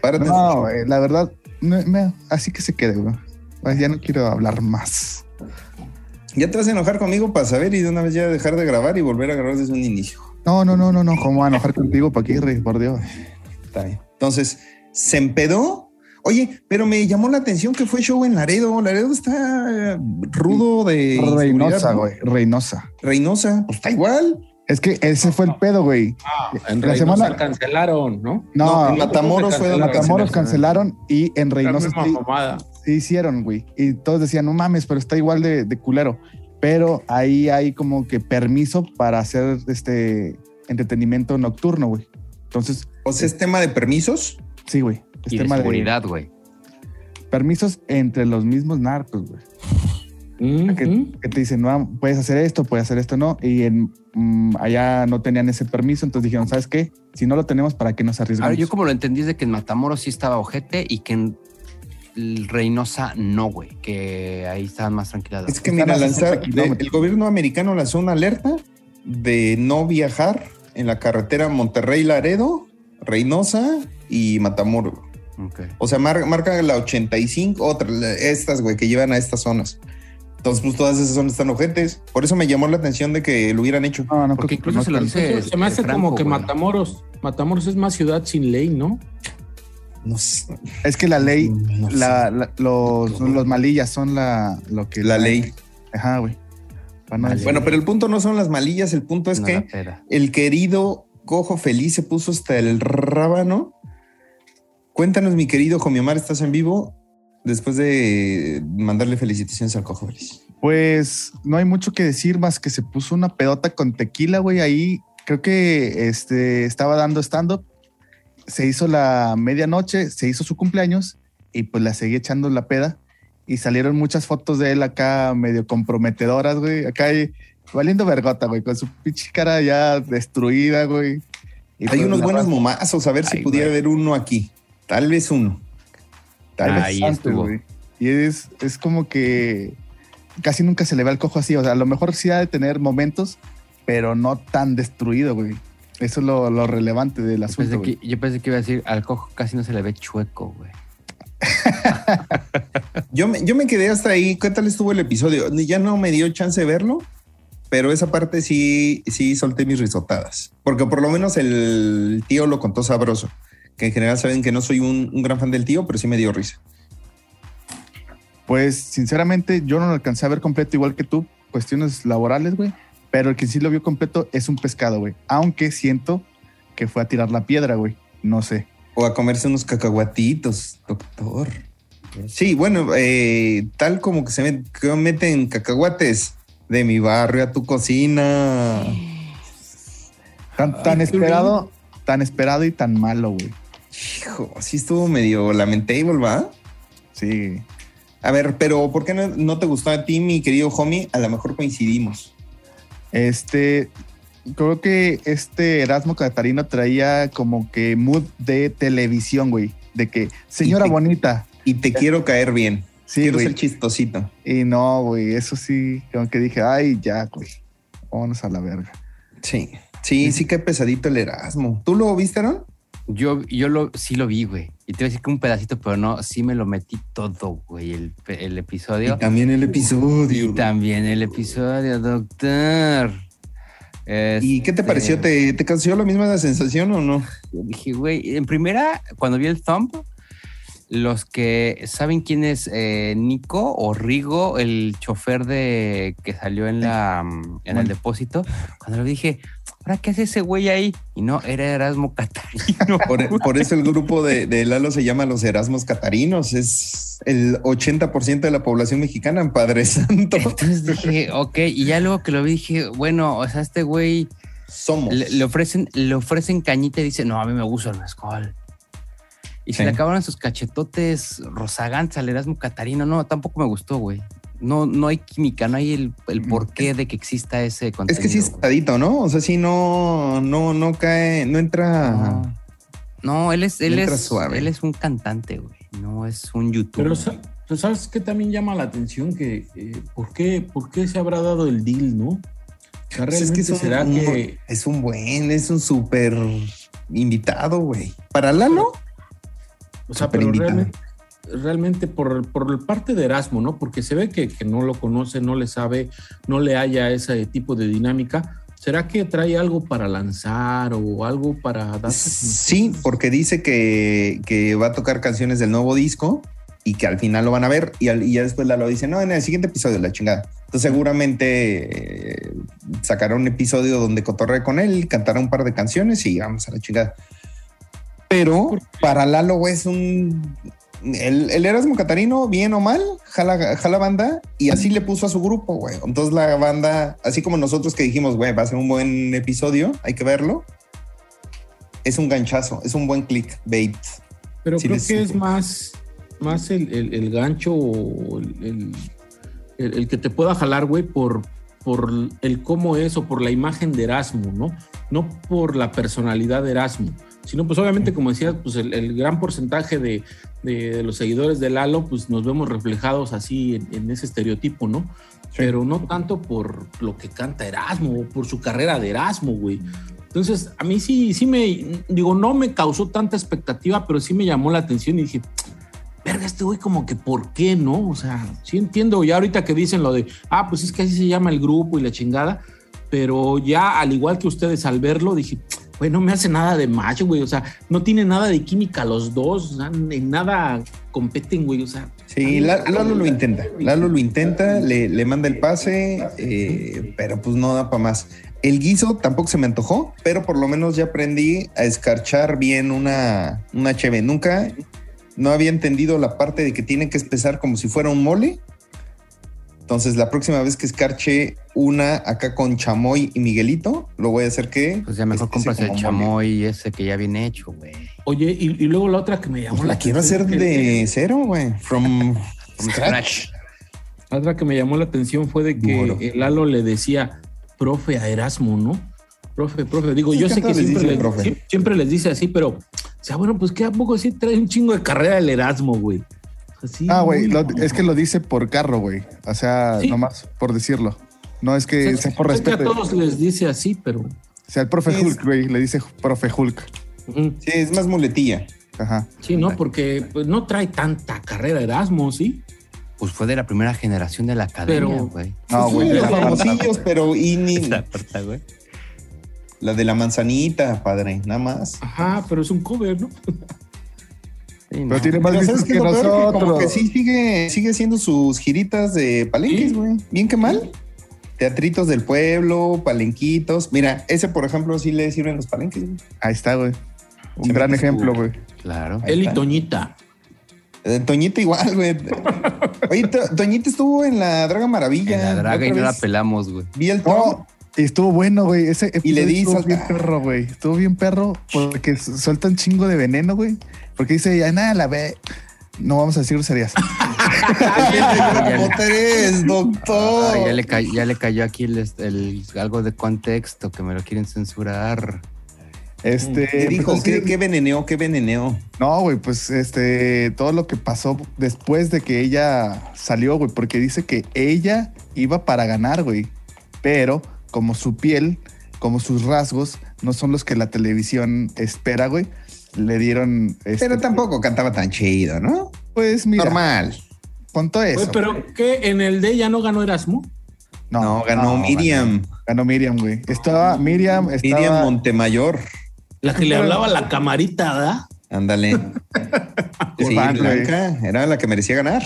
Párate en sus No, shows. la verdad, me- me- así que se quede, güey. Ya no quiero hablar más. Ya te vas a enojar conmigo para saber y de una vez ya dejar de grabar y volver a grabar desde un inicio. No, no, no, no, no. ¿Cómo a enojar contigo, Paquirri? Por Dios. Está bien. Entonces, se empedó. Oye, pero me llamó la atención que fue show en Laredo. Laredo está eh, rudo de Reynosa, güey. Reynosa. Reynosa, pues está igual. Es que ese fue el pedo, güey. En La Reynosa semana- cancelaron, ¿no? No, No, en Matamoros fue donde Matamoros cancelaron y en La Reynosa sí hicieron, güey. Y todos decían, no mames, pero está igual de, de culero. Pero ahí hay como que permiso para hacer este entretenimiento nocturno, güey. Entonces, O sea, es tema de permisos. sí, güey. Y de tema de seguridad, güey. permisos entre los mismos narcos, güey. que, Ujú. que te dicen, no, puedes hacer esto, puedes hacer esto, no. Y en, mm, allá no tenían ese permiso, entonces dijeron, ¿sabes qué? Si no lo tenemos, ¿para qué nos arriesgamos? Ahora, yo como lo entendí es de que en Matamoros sí estaba ojete y que en Reynosa no, güey. Que ahí estaban más tranquilas. las Es que mira, a 60 lanzar, kilómetros. el gobierno americano lanzó una alerta de no viajar en la carretera Monterrey-Laredo, Reynosa y Matamoros. O sea, mar- marca la 85, otra, estas, güey, que llevan a estas zonas. Entonces, pues todas esas zonas están ojetes. Por eso me llamó la atención de que lo hubieran hecho. No, no, Porque incluso no se lo tanto. dice- Eso se me hace Franco, como que. Matamoros. Matamoros es más ciudad sin ley, ¿no? No sé. Es que la ley, No sé. la, la- los, los malillas son la, lo que... La ley. Ajá, güey. Bueno, pero el punto no son las malillas, el punto es No, que el querido Cojo Feliz se puso hasta el rábano. Cuéntanos, mi querido Jomiomar, ¿estás en vivo? Después de mandarle felicitaciones al Cojo Feliz. Pues no hay mucho que decir más que se puso una pedota con tequila, güey. Ahí creo que este, estaba dando stand-up. Se hizo la medianoche, se hizo su cumpleaños y pues la seguí echando la peda. Y salieron muchas fotos de él acá medio comprometedoras, güey. Acá ahí, valiendo vergota, güey, con su pinche cara ya destruida, güey. Y Hay pues, unos buenos momazos, a ver si pudiera güey. haber uno aquí. Tal vez uno. Tal vez. Ahí Antes, estuvo. güey. Y es, es como que casi nunca se le ve al cojo así. O sea, a lo mejor sí ha de tener momentos, pero no tan destruido, güey. Eso es lo, lo relevante del Yo asunto. pensé, güey. que, yo pensé que iba a decir, al cojo casi no se le ve chueco, güey. Yo me, yo me quedé hasta ahí. ¿Qué tal estuvo el episodio? Ya no me dio chance de verlo, pero esa parte sí, sí solté mis risotadas. Porque por lo menos el tío lo contó sabroso. Que en general saben que no soy un, un gran fan del tío, pero sí me dio risa. Pues sinceramente yo no lo alcancé a ver completo igual que tú. Cuestiones laborales, güey. Pero el que sí lo vio completo es un pescado, güey. Aunque siento que fue a tirar la piedra, güey. No sé. O a comerse unos cacahuatitos, doctor. Sí, bueno, eh, tal como que se met- que meten cacahuates de mi barrio a tu cocina. Tan, tan Ay, esperado, tan esperado y tan malo, güey. Hijo, sí estuvo medio lamentable, ¿va? Sí. A ver, pero ¿por qué no, no te gustó a ti, mi querido homie? A lo mejor coincidimos. Este, creo que este Erasmo Catarino traía como que mood de televisión, güey. De que, señora te- bonita. Y te quiero caer bien. Sí, quiero güey. ser chistosito. Y no, güey, eso sí, como que dije, ay, ya, güey. Vámonos a la verga. Sí, sí, sí que pesadito el Erasmo. ¿Tú lo viste, Aaron? Yo, yo lo, sí lo vi, güey. Y te iba a decir que un pedacito, pero no, sí me lo metí todo, güey, el, el episodio. Y también el Y episodio. también el episodio, doctor. ¿Y qué te Este, pareció? ¿Te, ¿Te causó la misma sensación o no? Dije, güey, en primera, cuando vi el thumb, los que saben quién es eh, Nico o Rigo, el chofer de que salió en la en el depósito, cuando lo dije, ¿ahora qué hace ese güey ahí? Y no, era Erasmo Catarino. Por, por eso el grupo de, de Lalo se llama los Erasmos Catarinos. Es el 80% de la población mexicana, Padre Santo. Entonces dije, ok, y ya luego que lo vi, dije, bueno, o sea, este güey Somos. le, le ofrecen, le ofrecen cañita y dice, no, a mí me gusta el mezcal. Y se Sí. le acabaron sus cachetotes rozagantes al Erasmo Catarino. No, tampoco me gustó, güey. No, no hay química, no hay el, el porqué de que exista ese es contenido. que sí es pesadito, ¿no? O sea, sí no, no, no cae, no entra. No. No, él es, él es, suave. él es un cantante, güey. No es un youtuber. Pero, sa- pero ¿sabes qué también llama la atención? Que eh, ¿por, qué, ¿por qué se habrá dado el deal, no? O sea, Pues es que es un, será un- que es un buen, es un súper invitado, güey. Para Lalo, O sea, pero invitado. realmente, realmente por, por parte de Erasmo, ¿no? Porque se ve que, que no lo conoce, no le sabe, no le haya ese tipo de dinámica. ¿Será que trae algo para lanzar o algo para dar? sí, porque dice que, que va a tocar canciones del nuevo disco y que al final lo van a ver y, al- y ya después Lalo dice, no, en el siguiente episodio, la chingada. Entonces seguramente eh, sacará un episodio donde cotorre con él, cantará un par de canciones y vamos a la chingada. Pero para Lalo es un... El, el Erasmo Catarino, bien o mal, jala, jala banda y así le puso a su grupo, güey. Entonces la banda, así como nosotros que dijimos, güey, va a ser un buen episodio, hay que verlo. Es un ganchazo, es un buen clickbait. Pero creo les- que es más, más el, el- el gancho o el, el- el- el que te pueda jalar, güey, por, por el cómo es o por la imagen de Erasmo, ¿no? No por la personalidad de Erasmo, sino pues obviamente, como decías, pues el, el gran porcentaje de, de- de los seguidores de Lalo, pues nos vemos reflejados así en, en ese estereotipo, ¿no? Pero no tanto por lo que canta Erasmo o por su carrera de Erasmo, güey. Entonces, a mí sí, sí me, digo, no me causó tanta expectativa, pero sí me llamó la atención y dije, verga, este güey como que, ¿por qué no? O sea, sí entiendo ya ahorita que dicen lo de, ah, pues es que así se llama el grupo y la chingada, pero ya al igual que ustedes al verlo, dije, güey, no me hace nada de macho, güey, o sea, no tiene nada de química los dos, o sea, en nada competen, güey, o sea. Sí, La- Lalo lo intenta. Lalo lo intenta, le, le manda el pase, eh, pero pues no da para más. El guiso tampoco se me antojó, pero por lo menos ya aprendí a escarchar bien una, una cheve. Nunca no había entendido la parte de que tiene que espesar como si fuera un mole. Entonces, la próxima vez que escarche una acá con chamoy y Miguelito, lo voy a hacer que. Pues ya mejor compras el chamoy ese que ya viene hecho, güey. Oye, y, y luego la otra que me llamó Pues la quiero hacer que- de cero, güey. From, From scratch. La otra que me llamó la atención fue de que Duro. el Lalo le decía profe a Erasmo, ¿no? Profe, profe. Digo, yo sé que tanto les siempre dice les, profe. sie- siempre les dice así, pero, o sea, bueno, pues que a poco sí trae un chingo de carrera el Erasmo, güey. Así, Ah, güey, no. es que lo dice por carro, güey. O sea, Sí. nomás por decirlo. No es O que sea, sea por sé que respeto. a todos les dice así, pero. O sea, el profe es- Hulk, güey, le dice profe Hulk. Sí, es más muletilla. Ajá. Sí, ¿no? Porque pues, no trae tanta carrera Erasmo, ¿sí? Pues fue de la primera generación de la academia, Pero- güey. No, Sí, güey. los famosillos, pero y ni La puerta, güey. la de la manzanita, padre, nada más. Ajá, pero es un cover, ¿no? Sí, no. Pero tiene más Pero vistas ¿sabes qué que? Que como nosotros. que sí sigue, sigue haciendo sus giritas de palenques, Sí. güey. Bien que mal. Teatritos del pueblo, palenquitos. Mira, ese, por ejemplo, sí le sirven los palenques. güey. Ahí está, güey. Un Se gran ejemplo, güey. Claro. Ahí Él y. Toñita. Eh, Toñita igual, güey. Oye, To- Toñita estuvo en la Draga Maravilla. En la draga y no la pelamos, güey. Vi el top. No, estuvo bueno, güey. Ese Y le episodio di estuvo bien perro, güey. Estuvo bien perro porque su- suelta un chingo de veneno, güey. Porque dice, ya nada, la ve. No vamos a decir groserías. ¿Cómo eres, doctor? Ah, ya, le cayó, ya le cayó aquí el, el- algo de contexto que me lo quieren censurar. Este. ¿Qué dijo? ¿Qué, sí, qué veneneo? ¿Qué veneneo? No, güey, pues este, todo lo que pasó después de que ella salió, güey, porque dice que ella iba para ganar, güey, pero como su piel, como sus rasgos, no son los que la televisión espera, güey, le dieron... este, Pero tampoco cantaba tan chido, ¿no? Pues mira, Normal. con todo eso. Pero ¿qué? ¿En el de ella no ganó Erasmo? No, ganó Miriam. Ganó Miriam, güey. Estaba Miriam, estaba... Miriam Montemayor. La que le hablaba a la camarita, ¿verdad? Ándale. sí. Blanca era la que merecía ganar.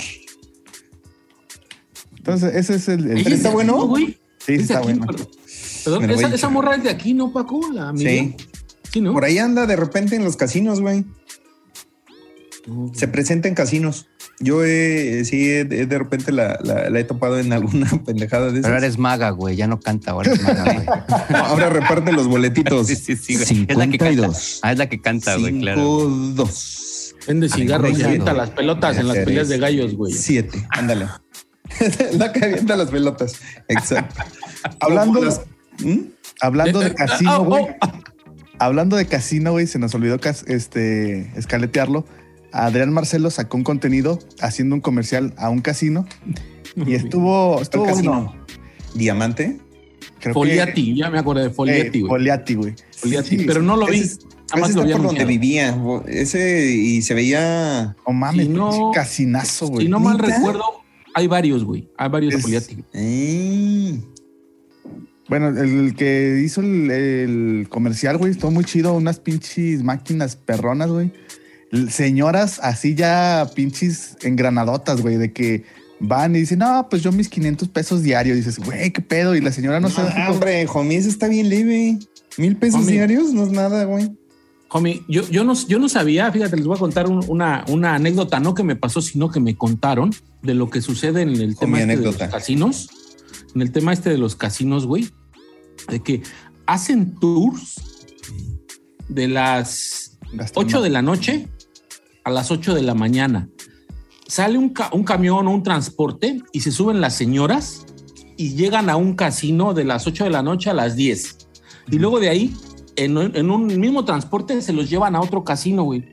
Entonces, ese es el... el- está bueno? ¿no, güey? Sí, está aquí, bueno. pero- Perdón, esa, morra es de aquí, ¿no, Paco? La. Sí. Sí, ¿no? Por ahí anda de repente en los casinos, güey. Se presenta en casinos. Yo eh, sí, eh, de, de repente la, la- la he topado en alguna pendejada de Pero esas. ahora eres maga, güey. Ya no canta, ahora es maga, güey. No, ahora reparte los boletitos. Sí, sí, sí, güey. Es la que canta. 52. Ah, es la que canta, güey, claro. 2. Vende cigarros y avienta las pelotas en las peleas de gallos, güey. 7. Ándale. la que avienta las pelotas. Exacto. Hablando- Las- ¿Mm? Hablando de casino, ah, güey. oh. Hablando de casino, güey, se nos olvidó este, escaletearlo. Adrián Marcelo sacó un contenido haciendo un comercial a un casino y estuvo, estuvo ¿Cuál bueno. casino? Diamante. Creo que- Foliati, ya me acordé de Foliati, eh, güey. Foliati, güey. Foliati, Sí, pero no lo vi. Ese, Nada más ese lo vi está por donde vivía. Ese y se veía. No mames, Si no- casinazo, güey. Si no mal recuerdo, hay varios, güey. Hay varios Es- eh, Bueno, el que hizo el, el comercial, güey, estuvo muy chido. Unas pinches máquinas perronas, güey. Señoras así ya pinches engranadotas, güey, de que van y dicen, no, pues yo mis 500 pesos diarios. dices, güey, qué pedo. Y la señora no, No, sabe. hombre, homie, eso está bien leve. Mil pesos Homie. diarios no es nada, güey. Homie, yo, yo, no, yo no sabía, fíjate, les voy a contar un- una, una anécdota, no que me pasó, sino que me contaron de lo que sucede en el tema este de los casinos. En el tema este de los casinos, güey. De que hacen tours de las 8 de la noche a las 8 de la mañana. Sale un, ca- un camión o un transporte y se suben las señoras y llegan a un casino de las 8 de la noche a las 10. Y luego de ahí, en, un- en un mismo transporte, se los llevan a otro casino, güey.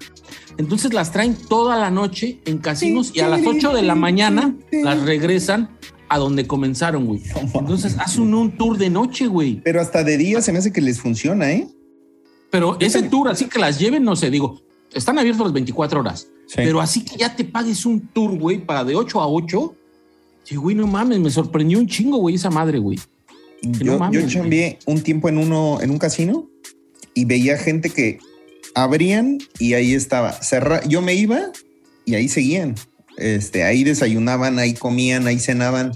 Entonces las traen toda la noche en casinos y a las 8 de la mañana las regresan a donde comenzaron, güey. Entonces hacen un tour de noche, güey. Pero hasta de día se me hace que les funciona, ¿eh? Pero ese tour, así que las lleven, no sé, digo, están abiertos las 24 horas. Sí. Pero así que ya te pagues un tour, güey, para de 8 a 8. Sí, güey, no mames, me sorprendió un chingo, güey, esa madre, güey. Que no Yo, mames, yo chambeé un tiempo en uno, en un casino y veía gente que abrían y ahí estaba. Cerra, yo me iba y ahí seguían. Este, ahí desayunaban, ahí comían, ahí cenaban.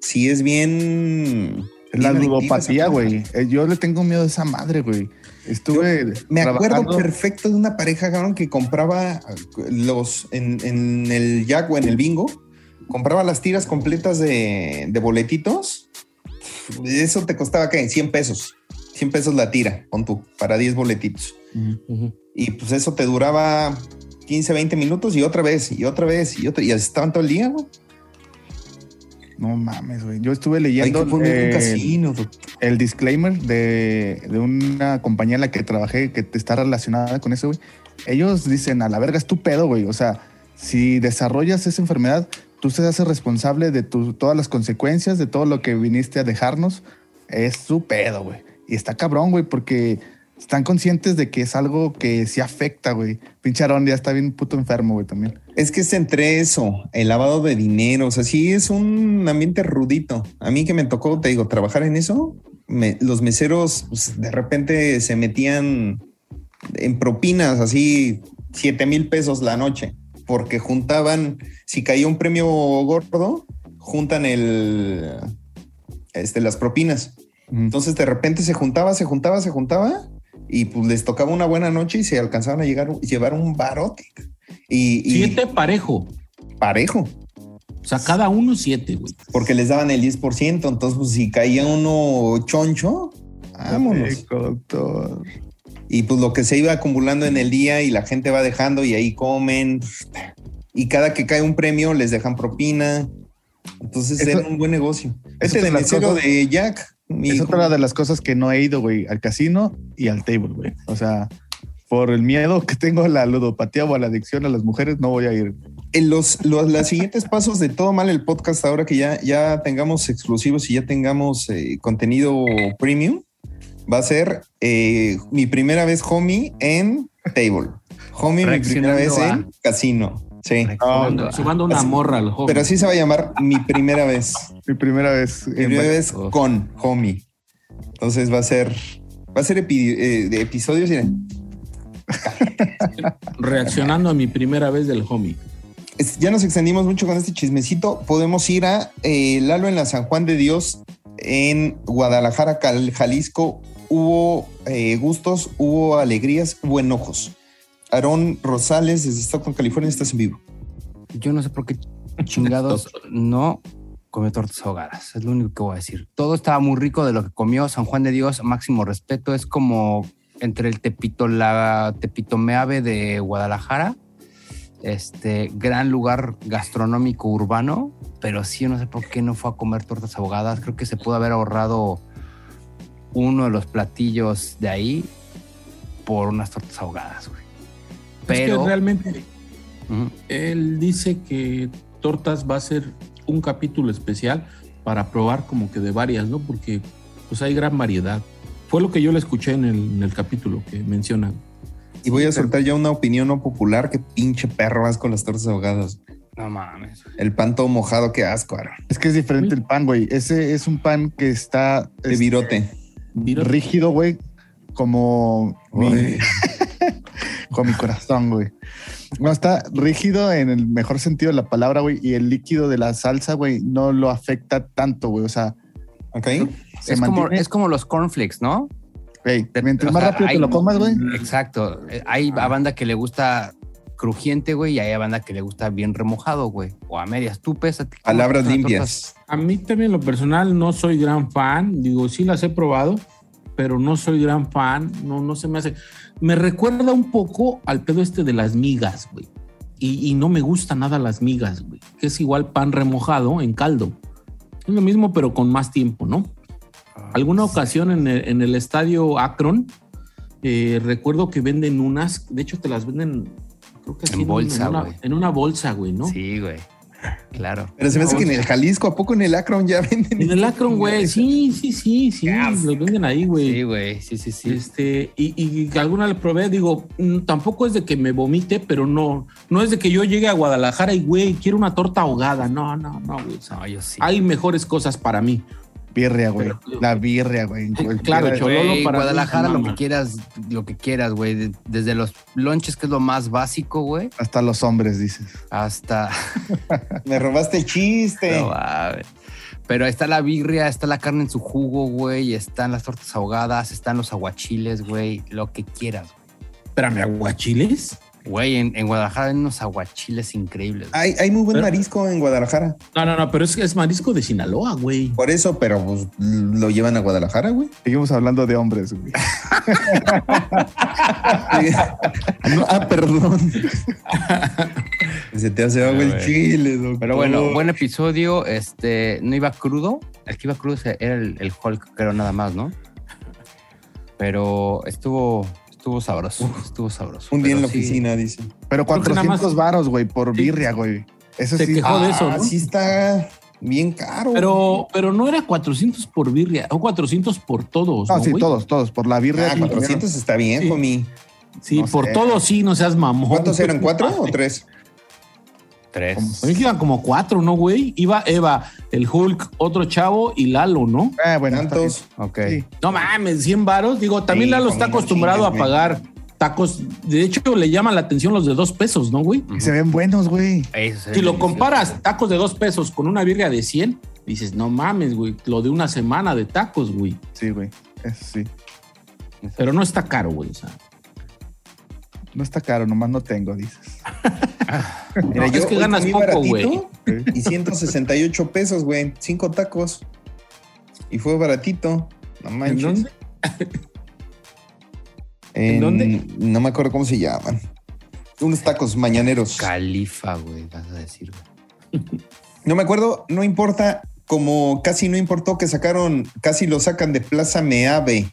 Sí, es bien. Es la ludopatía, güey. Eh, Yo le tengo miedo a esa madre, güey. Estuve. Me acuerdo perfecto de una pareja cabrón, que compraba los en, en el Jack o en el bingo, compraba las tiras completas de, de boletitos. Eso te costaba ¿qué? 100 pesos. 100 pesos la tira, pon tú, para 10 boletitos. Ujú. Y pues eso te duraba 15, 20 minutos y otra vez, y otra vez, y otra, y así estaban todo el día, güey. No mames, güey. Yo estuve leyendo un casino. el disclaimer de, de una compañía en la que trabajé que está relacionada con eso, güey. Ellos dicen, a la verga es tu pedo, güey. O sea, si desarrollas esa enfermedad, tú te haces responsable de tu- todas las consecuencias, de todo lo que viniste a dejarnos. Es tu pedo, güey. Y está cabrón, güey, porque están conscientes de que es algo que sí afecta, güey. Pinche Aaron ya está bien puto enfermo, güey, también. Es que es entre eso, el lavado de dinero, o sea, sí es un ambiente rudito. A mí que me tocó, te digo, trabajar en eso, los meseros pues, de repente se metían en propinas así 7 mil pesos la noche, porque juntaban, si caía un premio gordo, juntan el, este, las propinas. Entonces de repente se juntaba, se juntaba, se juntaba y pues les tocaba una buena noche y se alcanzaban a llegar, llevar un barote. Y, y Siete parejo. parejo, O sea, cada uno siete, güey. porque les daban el 10%. Entonces, pues, si caía uno choncho, vámonos. Rico, doctor. Y pues lo que se iba acumulando en el día y la gente va dejando y ahí comen. Y cada que cae un premio les dejan propina. Entonces Eso- era un buen negocio. Este de mesero cosas- de Jack. Mi Es hijo- otra de las cosas que no he ido, güey, al casino y al table, güey. O sea, por el miedo que tengo a la ludopatía o a la adicción a las mujeres, no voy a ir. en los, los las siguientes pasos de todo mal el podcast ahora que ya, ya tengamos exclusivos y ya tengamos eh, contenido premium va a ser eh, mi primera vez homie en table homie mi primera vez Reaccionando en casino sí Reaccionando a- Subando una así- morra al joven. pero así se va a llamar mi primera vez Mi primera vez. mi primera vez Uf. con homie entonces va a ser va a ser epi- eh, de episodios miren, Reaccionando a mi primera vez del homie. Es- ya nos extendimos mucho con este chismecito. Podemos ir a eh, Lalo en la San Juan de Dios en Guadalajara, Jalisco. Hubo eh, gustos, hubo alegrías, hubo enojos. Aarón Rosales desde Stockton, California, estás en vivo. Yo no sé por qué chingados no comió tortas ahogadas. Es lo único que voy a decir. Todo estaba muy rico de lo que comió. San Juan de Dios, máximo respeto. Es como entre el Tepito, la Tepitomeave de Guadalajara. Este gran lugar gastronómico urbano, pero sí, yo no sé por qué no fue a comer tortas ahogadas. Creo que se pudo haber ahorrado uno de los platillos de ahí por unas tortas ahogadas, güey. Es Pero que realmente él dice que Tortas va a ser un capítulo especial para probar como que de varias, ¿no? Porque pues hay gran variedad. Fue lo que yo le escuché en el, en el capítulo que mencionan. Y voy a soltar ya una opinión no popular. Que pinche perro vas con las tortas ahogadas. no mames. El pan todo mojado, qué asco. Es que es diferente el pan, güey. Ese es un pan que está De este, virote. Rígido, güey, como mi. con mi corazón, güey. No, está rígido en el mejor sentido de la palabra, güey, y el líquido de la salsa, güey, no lo afecta tanto, güey. O sea, ¿Ok? se Es como, es como los cornflakes, ¿no? Güey, mientras más sea, rápido hay- te lo comas, güey. Exacto. Hay a banda que le gusta crujiente, güey, y hay a banda que le gusta bien remojado, güey. O a medias. Tú pesa. Palabras limpias. A mí también lo personal no soy gran fan, digo, sí las he probado, pero no soy gran fan, no, no se me hace. Me recuerda un poco al pedo este de las migas, güey. Y, y no me gusta nada las migas, güey. Que es igual pan remojado en caldo. Es lo mismo, pero con más tiempo, ¿no? Alguna ocasión en el, en el estadio Akron, eh, recuerdo que venden unas, de hecho te las venden, creo que así En un- bolsa, una, güey. en una bolsa, güey, ¿no? Sí, güey. Claro. Pero se me hace que en el Jalisco, ¿a poco en el Akron ya venden? En el Akron, güey, sí, sí, sí, sí, los venden ahí, güey. Sí, güey. Sí, sí, sí. Este, y, y que alguna le probé, digo, mm, tampoco es de que me vomite, pero no, no es de que yo llegue a Guadalajara y, güey, quiero una torta ahogada. No, no, no, güey. No, yo sí. hay mejores cosas para mí. Birria, güey. Pero- La birria, güey. Claro, Chololo Güey, para Guadalajara, lo que quieras, lo que quieras, güey. De- Desde los lonches, que es lo más básico, güey, Hasta los hombres, dices. hasta. Me robaste el chiste. No, mames. Pero está la birria, está la carne en su jugo, güey. Están las tortas ahogadas, están los aguachiles, güey. Lo que quieras, Espérame, aguachiles. Güey. En, en Guadalajara hay unos aguachiles increíbles. Hay, hay muy buen Pero- marisco en Guadalajara. No, no, no, pero es que es marisco de Sinaloa, güey. Por eso, pero pues, lo llevan a Guadalajara, güey. Seguimos hablando de hombres, güey. ah, perdón. Se te hace agua el chile, doctor. Pero bueno, buen episodio. Este no iba crudo. El que iba crudo era el, el Hulk, creo nada más, ¿no? Pero estuvo, estuvo sabroso. Estuvo sabroso. Un día en la sí, oficina, dice. Pero Creo que nada 400 más- varos, güey, por birria, güey. Eso Se sí. quejó de eso, Ah, ¿no? sí está bien caro. Pero, pero no era 400 por birria, o 400 por todos. No, No, sí, güey? todos, todos. Por la birria. Ah, 400 está bien, Sí. homie. Sí, No por sé. todos sí, no seas mamón. ¿Cuántos eran? ¿Cuatro o tres? Tres. A mí que iban como cuatro, ¿no, güey? Iba Eva, el Hulk, otro chavo y Lalo, ¿no? Ah, bueno. ¿Cuántos? Ok. Sí. No mames, 100 varos. Digo, también Sí, Lalo como está acostumbrado a güey. pagar tacos. De hecho, le llaman la atención los de dos pesos, ¿no, güey? Y se ven buenos, güey. Eso Si lo comparas tacos de dos pesos con una birria de 100, dices, no mames, güey, lo de una semana de tacos, güey. Sí, güey. Eso sí. Pero no está caro, güey. O sea, No está caro, nomás no tengo, dices. Mira, No, es que ganas poco, güey. Y 168 pesos, güey. Cinco tacos. Y fue baratito. No ¿en manches. dónde? En- ¿En dónde? No me acuerdo cómo se llaman. Unos tacos mañaneros. Califa, güey, vas a decir. güey. No me acuerdo, no importa. Como casi no importó que sacaron, casi lo sacan de Plaza Meave.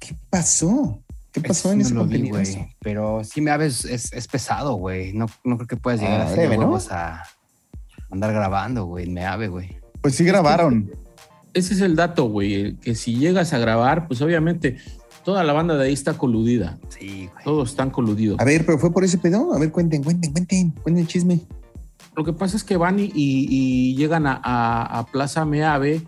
¿Qué pasó? ¿Qué pasó Eso en no ese vi, contenido? güey. Pero sí me aves es, es pesado, güey. No, no creo que puedas llegar Ah, a hacer ¿no? a andar grabando, güey. Me ave, güey. Pues sí grabaron. Ese es el dato, güey. Que si llegas a grabar, pues obviamente toda la banda de ahí está coludida. Sí, güey. Todos están coludidos. A ver, pero fue por ese pedo. A ver, cuenten, cuenten, cuenten, cuenten el chisme. Lo que pasa es que van y, y- y llegan a, a- a Plaza Meave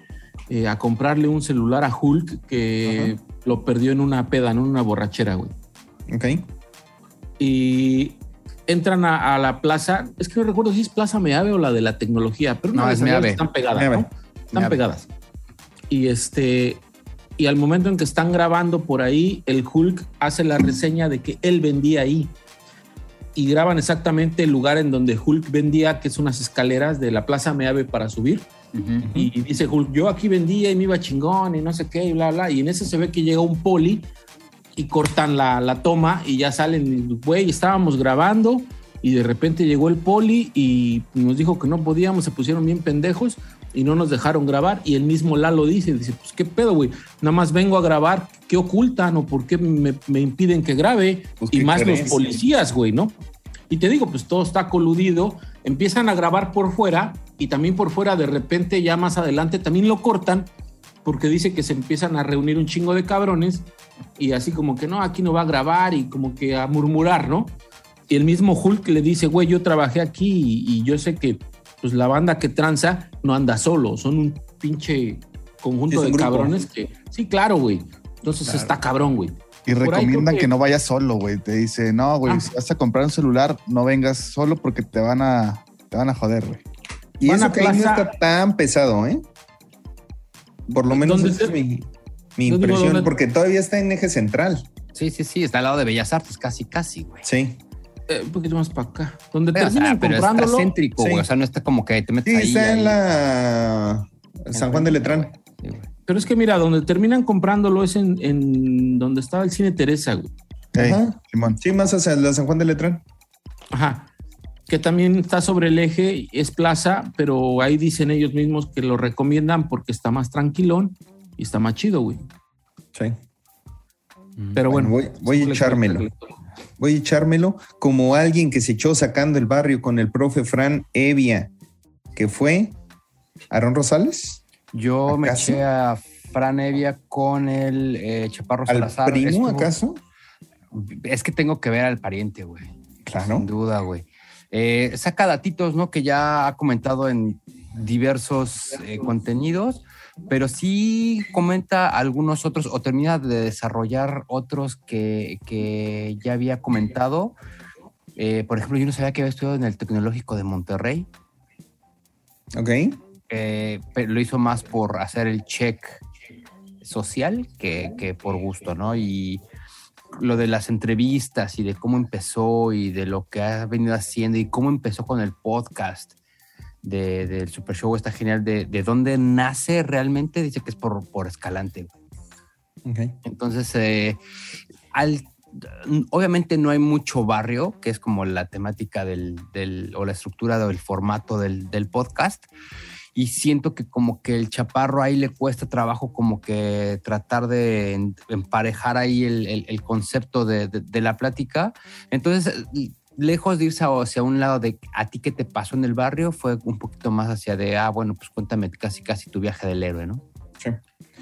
eh, a comprarle un celular a Hulk que lo perdió en una peda, en una borrachera, güey. Ok. Y entran a, a la plaza, es que no recuerdo si es Plaza Meave o la de la tecnología, pero No, es Meave. están pegadas, Meave. ¿no? Están Meave. pegadas. Y este, y al momento en que están grabando por ahí, el Hulk hace la reseña de que él vendía ahí. Y graban exactamente el lugar en donde Hulk vendía, que es unas escaleras de la Plaza Meave para subir. Y dice Hulk, yo aquí vendía y me iba chingón y no sé qué, y bla, bla. Y en ese se ve que llega un poli y cortan la, la toma y ya salen, y, güey, estábamos grabando y de repente llegó el poli y nos dijo que no podíamos, se pusieron bien pendejos y no nos dejaron grabar. Y el mismo Lalo dice, dice, pues qué pedo, güey, nada más vengo a grabar, ¿qué ocultan o por qué me, me impiden que grabe? Pues, y ¿qué más crees? los policías, güey, ¿no? Y te digo, pues todo está coludido, empiezan a grabar por fuera y también por fuera de repente ya más adelante también lo cortan porque dice que se empiezan a reunir un chingo de cabrones y así como que no, aquí no va a grabar y como que a murmurar, ¿no? Y el mismo Hulk le dice, güey, yo trabajé aquí y, y yo sé que pues la banda que tranza no anda solo, son un pinche conjunto Sí, es un de grupo. cabrones que... Sí, claro, güey. Entonces está cabrón, güey. Y Por recomiendan que... que- no vayas solo, güey. Te dice, no, güey, Ah. si vas a comprar un celular, no vengas solo porque te van a, te van a joder, güey. Y Van eso a que ahí no plaza- está tan pesado, ¿eh? Por lo menos ¿Dónde esa es mi, mi digo, impresión, ¿dónde- porque todavía está en eje central. Sí, sí, sí. Está al lado de Bellas Artes, casi, casi, güey. Sí. Eh, un poquito más para acá. Donde Pero, o sea, terminan pero está comprándolo... céntrico, Sí. güey. O sea, no está como que te metes Sí, ahí. está en ahí. la San Juan de Letrán. Sí, güey. Pero es que mira, donde terminan comprándolo es en, en donde estaba el cine Teresa, güey. Ey, Ajá. Simón. Sí, más hacia la San Juan de Letrán. Ajá. Que también está sobre el eje, es plaza, pero ahí dicen ellos mismos que lo recomiendan porque está más tranquilón y está más chido, güey. Sí. Pero bueno. Bueno, voy- voy a echármelo. Voy a echármelo como alguien que se echó sacando el barrio con el profe Fran Evia, que fue Aaron Rosales. Yo me ¿Acaso? eché a Fran Evia con el eh, Chaparro ¿Al Salazar. primo, Estuvo- acaso? Es que tengo que ver al pariente, güey. Claro. Sin duda, güey. Eh, saca datitos, ¿no? Que ya ha comentado en diversos eh, contenidos, pero sí comenta algunos otros o termina de desarrollar otros que, que ya había comentado. Eh, por ejemplo, yo no sabía que había estudiado en el Tecnológico de Monterrey. Ok. eh, pero lo hizo más por hacer el check social que, que por gusto, ¿no? Y lo de las entrevistas y de cómo empezó y de lo que ha venido haciendo y cómo empezó con el podcast de- del Super Show está genial. De, de dónde nace realmente, dice que es por, por Escalante. Entonces, eh, al, obviamente no hay mucho barrio, que es como la temática del, del- o la estructura del formato del, del podcast. Y siento que como que el chaparro ahí le cuesta trabajo como que tratar de emparejar ahí el, el- el concepto de, de- de la plática. Entonces, lejos de irse hacia un lado de a ti qué te pasó en el barrio, fue un poquito más hacia de, ah, bueno, pues cuéntame casi casi tu viaje del héroe, ¿no? Sí.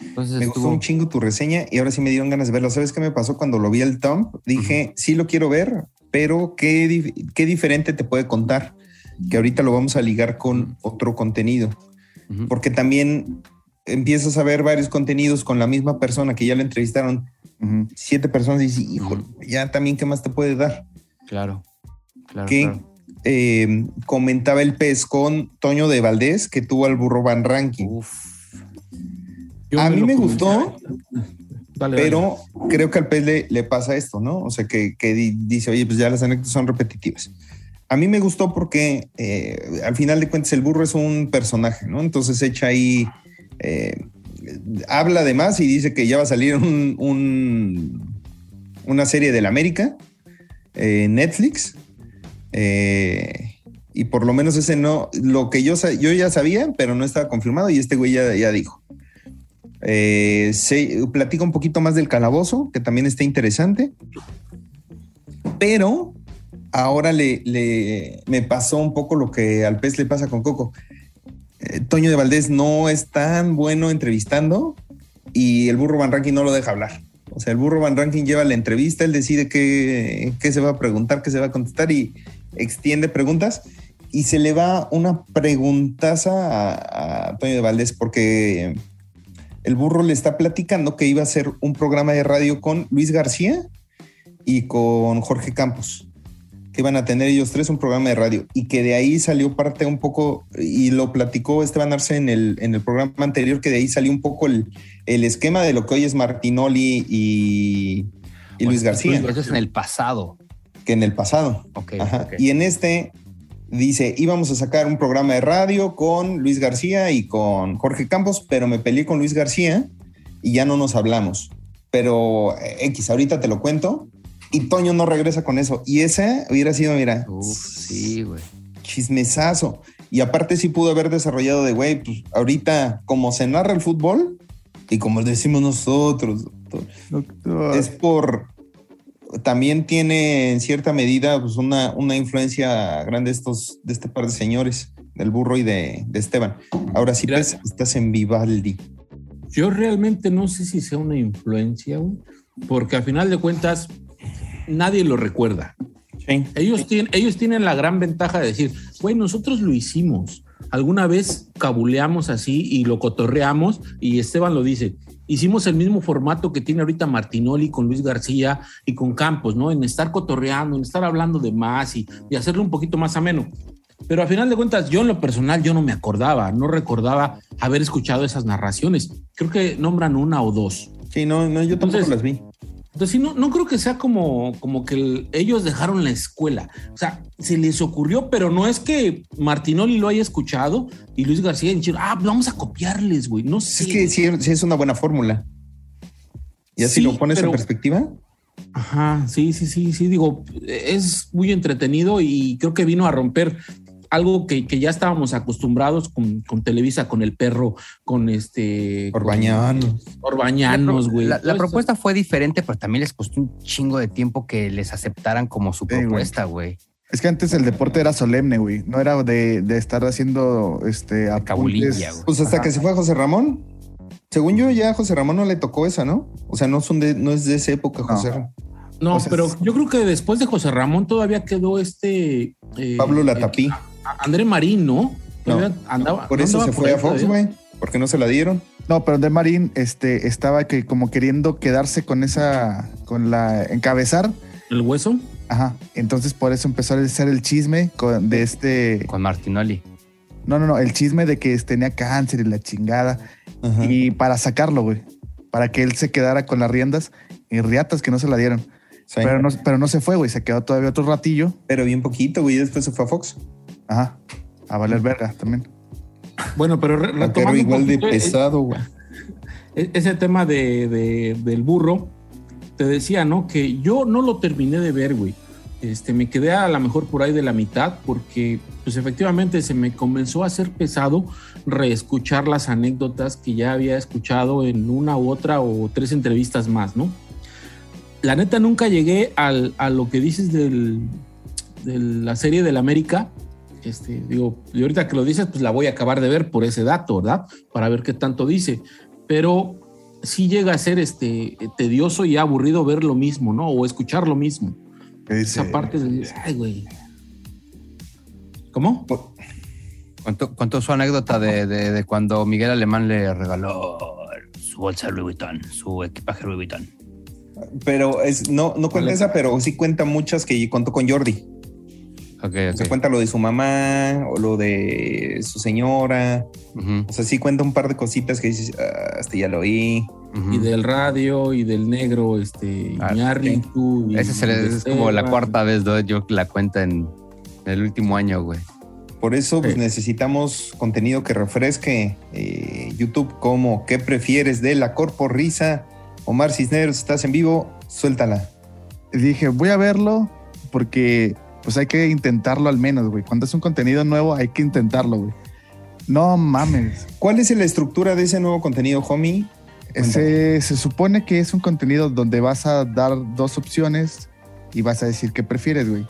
Entonces Me gustó estuvo- un chingo tu reseña y ahora sí me dieron ganas de verlo. ¿Sabes qué me pasó cuando lo vi el Tom? Dije, sí lo quiero ver, pero ¿qué, dif- qué diferente te puede contar? Que ahorita lo vamos a ligar con otro contenido. Porque también empiezas a ver varios contenidos con la misma persona que ya le entrevistaron siete personas y dices, hijo, ya también, ¿qué más te puede dar? Claro, claro. que claro. eh, comentaba el pez con Toño de Valdés, que tuvo al burro Van Ranking. A mí me gustó, Dale, pero creo que al pez le, le pasa esto, ¿no? O sea, que, que di- dice, oye, pues ya las anécdotas son repetitivas. A mí me gustó porque eh, al final de cuentas el burro es un personaje, ¿no? Entonces echa ahí, eh, habla además y dice que ya va a salir un, un- una serie del América, eh, Netflix, eh, y por lo menos ese no, lo que yo, yo ya sabía, pero no estaba confirmado y este güey ya, ya dijo. Eh, un poquito más del calabozo, que también está interesante. Pero ahora le, le- me pasó un poco lo que al pez le pasa con Coco. Eh, Toño de Valdés no es tan bueno entrevistando y el burro Van Ranking no lo deja hablar. O sea, el burro Van Ranking lleva la entrevista, él decide qué, qué se va a preguntar, qué se va a contestar y extiende preguntas. Y se le va una preguntaza a, a Toño de Valdés porque el burro le está platicando que iba a hacer un programa de radio con Luis García y con Jorge Campos, que iban a tener ellos tres un programa de radio y que de ahí salió parte un poco, y lo platicó Esteban Arce en el, en el programa anterior, que de ahí salió un poco el, el esquema de lo que hoy es Martinoli y, y Luis García, Eso es en el pasado. Que en el pasado. Ok. Ajá. ok. Y en este dice, íbamos a sacar un programa de radio con Luis García y con Jorge Campos, pero me peleé con Luis García y ya no nos hablamos. Pero eh, X, ahorita te lo cuento. Y Toño no regresa con eso. Y ese hubiera sido, mira, Uf, sí, güey. chismesazo. Y aparte sí pudo haber desarrollado de, güey, pues ahorita como se narra el fútbol y como decimos nosotros, doctor, Doctor. es por también tiene en cierta medida pues, una, una influencia grande estos de este par de señores del burro y de, de Esteban ahora sí Mira. pues, estás en Vivaldi Yo realmente no sé si sea una influencia, porque al final de cuentas nadie lo recuerda. Ellos, tienen, ellos tienen la gran ventaja de decir, güey, nosotros lo hicimos. Alguna vez cabuleamos así y lo cotorreamos y Esteban lo dice. Hicimos el mismo formato que tiene ahorita Martinoli con Luis García y con Campos, ¿no? En estar cotorreando, en estar hablando de más y, y hacerlo un poquito más ameno. Pero a final de cuentas, yo en lo personal, yo no me acordaba, no recordaba haber escuchado esas narraciones. Creo que nombran una o dos. sí no, no yo tampoco Entonces- las vi Entonces, sí, no, no creo que sea como, como que el- ellos dejaron la escuela. O sea, se les ocurrió, pero no es que Martinoli lo haya escuchado y Luis García dijeron, ah, vamos a copiarles, güey. No sé. es que sí, sí es una buena fórmula y así Sí, lo pones pero- en perspectiva Ajá, sí, sí, sí, sí. Digo, es muy entretenido y creo que vino a romper algo que, que ya estábamos acostumbrados con, con Televisa, con el perro, con este. Orbañanos. Orbañanos, güey. La, propuesta fue diferente, pero también les costó un chingo de tiempo que les aceptaran como su propuesta, güey. Es que antes el deporte era solemne, güey. No era de, de estar haciendo este cabulilla, güey. pues hasta Ajá. que se fue José Ramón según yo ya a José Ramón no le tocó esa no o sea no son de no es de esa época No. José Ramón No, O sea, pero yo creo que después de José Ramón todavía quedó este. eh, Pablo Latapí A- André Marín, ¿no? Andaba. por ¿no eso andaba se fue a Fox güey porque no se la dieron No, pero de Marín este, estaba que como queriendo quedarse con esa, con la encabezar. El hueso. Ajá. Entonces por eso empezó a hacer el chisme con- de este. Con Martinoli. No, no, no, el chisme de que tenía cáncer y la chingada. Ajá. Y para sacarlo, güey. Para que él se quedara con las riendas y riatas que no se la dieron. Sí. Pero, no, pero no se fue, güey. Se quedó todavía otro ratillo. Pero bien poquito, güey. Después se fue a Fox. Ajá. A valer verga también. Bueno, pero re- Pero retomando igual de poquito, eh, pesado, güey. e- ese tema de, de- del burro, te decía, ¿no? Que yo no lo terminé de ver, güey. Este, me quedé a lo mejor por ahí de la mitad porque, pues efectivamente, se me comenzó a hacer pesado reescuchar las anécdotas que ya había escuchado en una u otra o tres entrevistas más, ¿no? La neta, nunca llegué al- a lo que dices del, de la serie del América. Este, digo, y ahorita que lo dices, pues la voy a acabar de ver por ese dato, ¿verdad? Para ver qué tanto dice. Pero sí llega a ser este, tedioso y aburrido ver lo mismo, ¿no? O escuchar lo mismo. Esa parte de, ay, güey. ¿Cómo? ¿Cuánto, cuánto su anécdota de, de- de cuando Miguel Alemán le regaló su bolsa Louis Vuitton, su equipaje Louis Vuitton? Pero es, no, no cuenta esa, pero sí cuenta muchas que contó con Jordi. Ok, Se ok. cuenta lo de su mamá o lo de su señora. Ujú, O sea, sí cuenta un par de cositas que dices, ah, este ya lo oí. Y del radio y del negro, este, Ah, Iñárritu, Esa es, como la cuarta vez, ¿no? Yo la cuenta en el último año, güey. Por eso pues, necesitamos contenido que refresque eh, YouTube como ¿Qué prefieres de la Corpo Risa? Omar Cisneros, estás en vivo, suéltala. Dije, voy a verlo porque pues hay que intentarlo al menos, güey. Cuando es un contenido nuevo hay que intentarlo, güey. No mames. ¿Cuál es la estructura de ese nuevo contenido, homie? Se, se supone que es un contenido donde vas a dar dos opciones y vas a decir qué prefieres, güey.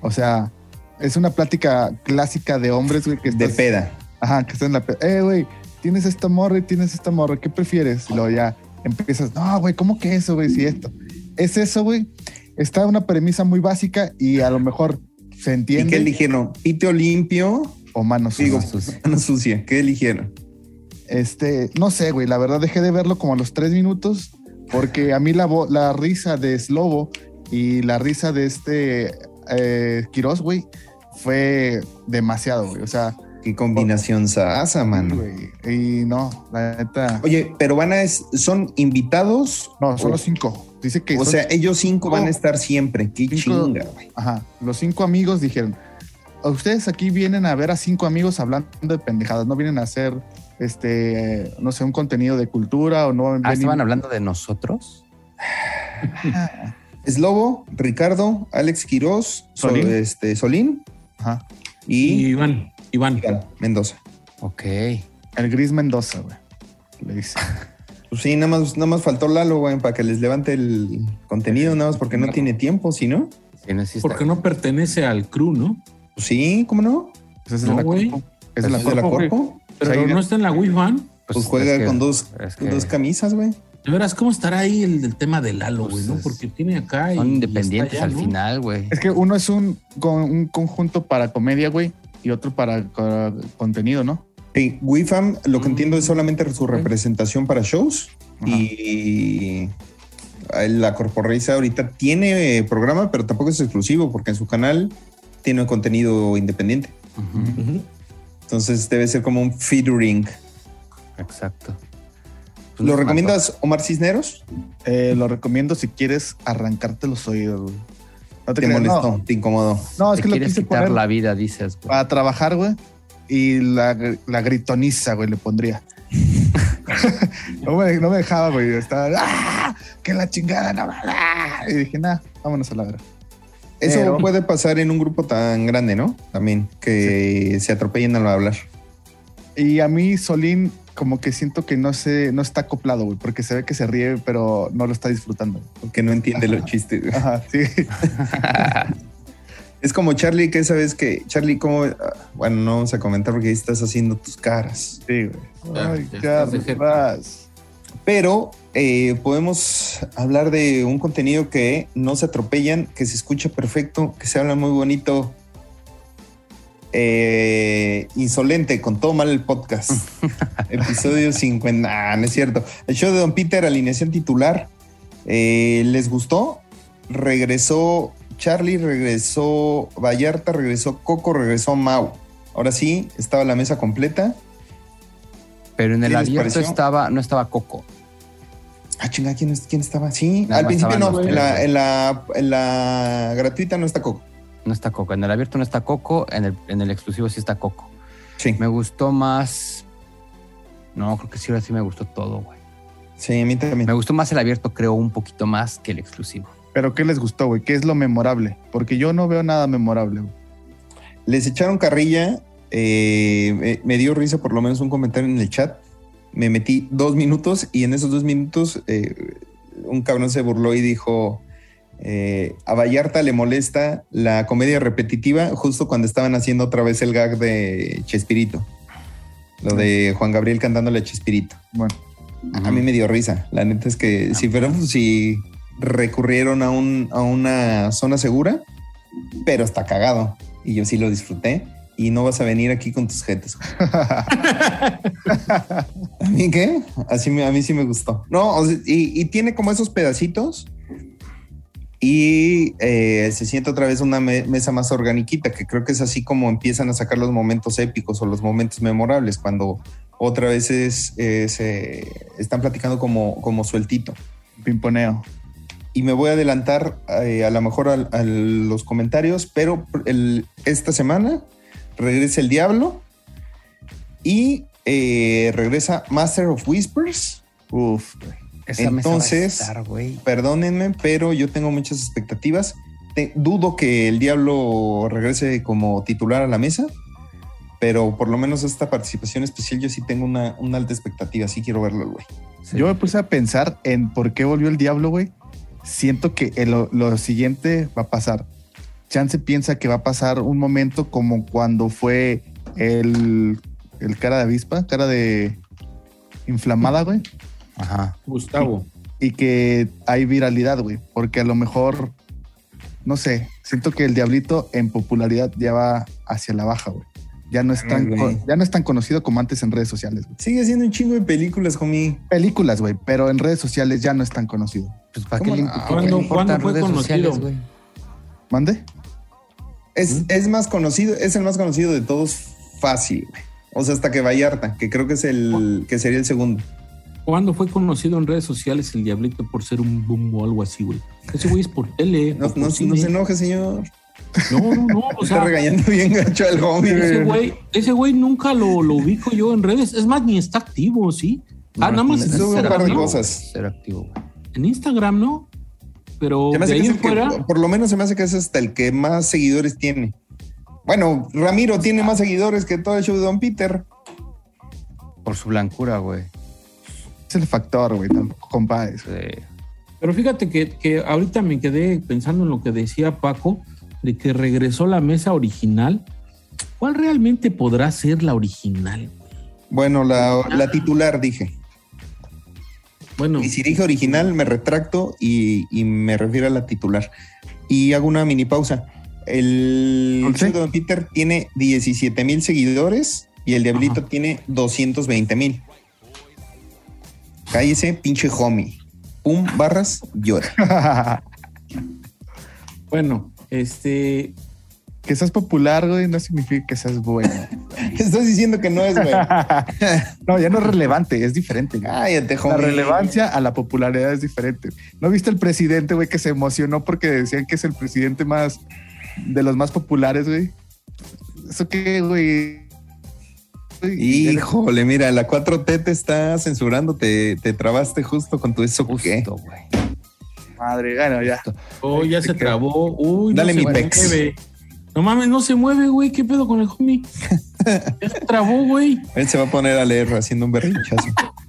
O sea, es una plática clásica de hombres, güey, que De estás- peda. Ajá, que estás en la... pe- Eh, güey, tienes esta morra y tienes esta morra, ¿qué prefieres? Y luego ya empiezas, no, güey, ¿cómo que eso, güey? Si esto. Es eso, güey. Está una premisa muy básica y a lo mejor se ¿Y entiende. qué eligieron? ¿Piteo limpio? o manos Digo, sucias. mano sucia. ¿Qué eligieron? Este, no sé, güey, la verdad dejé de verlo como a los tres minutos porque a mí la, la risa de Slobo y la risa de este eh, Quiroz, güey, fue demasiado, güey. O sea, Qué combinación sasa, mano. y no, la neta. Oye, pero van a, es- son invitados. No, son o- los cinco. Dice que O son- sea, ellos cinco van a estar siempre. Qué Cinco. chinga, güey. Ajá, los cinco amigos dijeron, ustedes aquí vienen a ver a cinco amigos hablando de pendejadas, no vienen a hacer, este, no sé, un contenido de cultura o no. Ah, vienen- ¿estaban hablando de nosotros? Es Lobo, Ricardo, Alex Quiroz, Sol- Solín. este, Solín Ajá, Y y Iván, Iván. Mendoza. Ok. el Gris Mendoza, güey. Le dice. Pues sí, nada más, nada más faltó Lalo, güey, para que les levante el contenido, nada más porque no tiene tiempo, ¿sí, no? Sí, no, sí está- Porque no pertenece al crew, ¿no? Pues sí, ¿cómo no? Pues es No, de la güey. Corpo. Es de ¿Es la de la Corpo? Pero ahí- no está en la Wi-Fi. Pues, juega es que- con dos, es con que dos camisas, güey. De veras, ¿cómo estará ahí el del tema del Lalo, Pues güey? ¿no? Porque tiene acá y. Son y independientes al final, güey. Es que uno es un, con, un conjunto para comedia, güey, y otro para, para contenido, ¿no? Sí, WIFAM, lo que Mm. entiendo es solamente su representación para shows Ajá. y la Corporrisa ahorita tiene eh, programa, pero tampoco es exclusivo porque en su canal tiene contenido independiente. Entonces debe ser como un featuring. Exacto. Pues ¿Lo me recomiendas Omar Cisneros? Eh, lo recomiendo si quieres arrancarte los oídos, güey. No te Te creas, molestó, no, te incomodó. no, es Te que lo quieres quise quitar poner la vida, dices, güey. para trabajar, güey. Y la, la gritoniza, güey, le pondría. no, me, no me dejaba, güey. Estaba, ¡ah! ¡Que la chingada! No, ¡ah! Y dije, nah, vámonos a la vera. Eso Pero- puede pasar en un grupo tan grande, ¿no? También, que se atropellen al hablar. Y a mí, Solín, como que siento que no se, no está acoplado, güey, porque se ve que se ríe, pero no lo está disfrutando. Porque no entiende los chistes. güey. Ajá, sí. Es como Charlie, que esa vez que, Charlie, ¿cómo? ah, Bueno, no vamos a comentar porque ahí estás haciendo tus caras. Sí, güey. Ay, vas. Pero eh, podemos hablar de un contenido que no se atropellan, que se escucha perfecto, que se habla muy bonito. Eh, insolente, con todo mal el podcast. Episodio 50. Ah, no es cierto. El show de Don Peter, alineación titular. Eh, ¿Les gustó? Regresó Charlie, regresó Vallarta, regresó Coco, regresó Mau. Ahora sí, estaba la mesa completa. Pero en el ¿Qué les abierto estaba, no estaba Coco. Ah, chinga, ¿quién, quién estaba? Sí, Nada al principio no, en la, en, la, en la gratuita no está Coco. No está Coco. En el abierto no está Coco. En el, en el exclusivo sí está Coco. Sí, Me gustó más. No, creo que sí, ahora sí me gustó todo, güey. sí, a mí también. Me gustó más el abierto, creo, un poquito más que el exclusivo. Pero ¿qué les gustó, güey? ¿Qué es lo memorable? Porque yo no veo nada memorable, güey. Les echaron carrilla, eh, me, me dio risa por lo menos un comentario en el chat. Me metí dos minutos y en esos dos minutos eh, un cabrón se burló y dijo, eh, a Vallarta le molesta la comedia repetitiva justo cuando estaban haciendo otra vez el gag de Chespirito. Lo de Juan Gabriel cantándole a Chespirito. Bueno, A mí me dio risa. La neta es que si fuéramos, si recurrieron a, un, a una zona segura, pero está cagado. Y yo sí lo disfruté. Y no vas a venir aquí con tus jetes. ¿A mí qué? Así me- a mí sí me gustó. No, y, y tiene como esos pedacitos Y eh, se siente otra vez una me- mesa más organiquita, que creo que es así como empiezan a sacar los momentos épicos o los momentos memorables, cuando otra vez es, eh, se están platicando como, como sueltito. Pimponeo. Y me voy a adelantar eh, a lo mejor a, los comentarios, pero el- esta semana regresa el Diablo y eh, regresa Master of Whispers. Uf, güey. Esa Entonces- estar. Perdónenme, pero yo tengo muchas expectativas. Te- dudo que el Diablo regrese como titular a la mesa, pero por lo menos esta participación especial yo sí tengo una, una alta expectativa. Sí quiero verlo, güey. Sí. Yo me puse a pensar en por qué volvió el diablo, güey. Siento que el- lo, lo siguiente va a pasar. Chance piensa que va a pasar un momento como cuando fue el, el cara de avispa, cara de inflamada, güey. Ajá. Gustavo. Y que hay viralidad, güey. Porque a lo mejor, no sé, siento que el diablito en popularidad ya va hacia la baja, güey. Ya no es tan, Ay, ya no es tan conocido como antes en redes sociales. güey. Sigue siendo un chingo de películas, homie. Películas, güey, pero en redes sociales ya no es tan conocido. Pues para qué ¿Cómo le, no? ¿para qué ¿Cuándo- fue redes conocido? sociales, güey? ¿Mande? Es, es más conocido, es el más conocido de todos fácil, güey. O sea, hasta que Vallarta, que creo que es el que sería el segundo. ¿Cuándo fue conocido en redes sociales el Diablito por ser un boom o algo así, güey? Ese güey es por tele. No, por no, no se enoje, señor. No, no, no. O Está regañando bien gacho al homie. ese güey, ese güey nunca lo, lo ubico yo en redes. Es más, ni está activo, ¿sí? Ah, nada más en un Instagram, par de ¿no? cosas. Ser activo. En Instagram, ¿no? Pero de ahí es que- por lo menos se me hace que es hasta el que más seguidores tiene. Bueno, Ramiro tiene más seguidores que todo el show de Don Peter. Por su blancura, güey. Es el factor, güey, tampoco compadres. Sí. Pero fíjate que, que ahorita me quedé pensando en lo que decía Paco, de que regresó la mesa original. ¿Cuál realmente podrá ser la original? Bueno, la, la titular dije. Bueno, Y si dije original, me retracto y, y me refiero a la titular. Y hago una mini pausa. El de Don Peter tiene 17 mil seguidores y el Diablito tiene 220 mil. Cállese, pinche homie. Pum, barras, llora. bueno, este, que seas popular, güey, no significa que seas bueno. Estás diciendo que no es, güey. no, ya no es relevante, es diferente. güey. Cállate, La homie. relevancia a la popularidad es diferente. ¿No viste el presidente, güey, que se emocionó porque decían que es el presidente más de los más populares, güey? ¿Eso qué, güey? Híjole, mira, la 4T te está censurando, te, te trabaste justo con tu eso qué. Madre, bueno, ya. oh, ya se trabó. Uy, Dale no mi se pex. mueve. No mames, no se mueve, güey. ¿Qué pedo con el homie? ya se trabó, güey. Él se va a poner a leer haciendo un berrinchazo.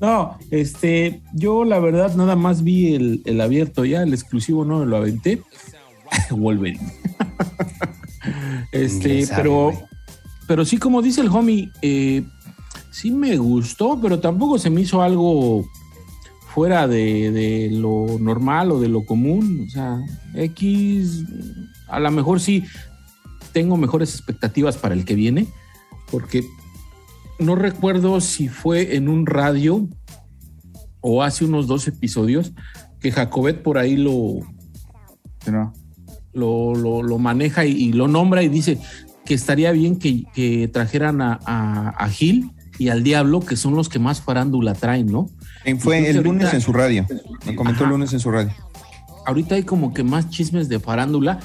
No, este, yo la verdad nada más vi el, el abierto ya, el exclusivo no me lo aventé. Wolverine. este, sabe, pero, pero sí, como dice el homie, eh, sí me gustó, pero tampoco se me hizo algo fuera de, de lo normal o de lo común. O sea, X, a lo mejor sí tengo mejores expectativas para el que viene, porque no recuerdo si fue en un radio o hace unos dos episodios que Jacobet por ahí lo, no. lo, lo- lo maneja y, y lo nombra y dice que estaría bien que, que trajeran a, a- a Gil y al Diablo, que son los que más farándula traen, ¿no? Eh, Fue el lunes ahorita- en su radio. Me comentó el lunes en su radio. ahorita hay como que más chismes de farándula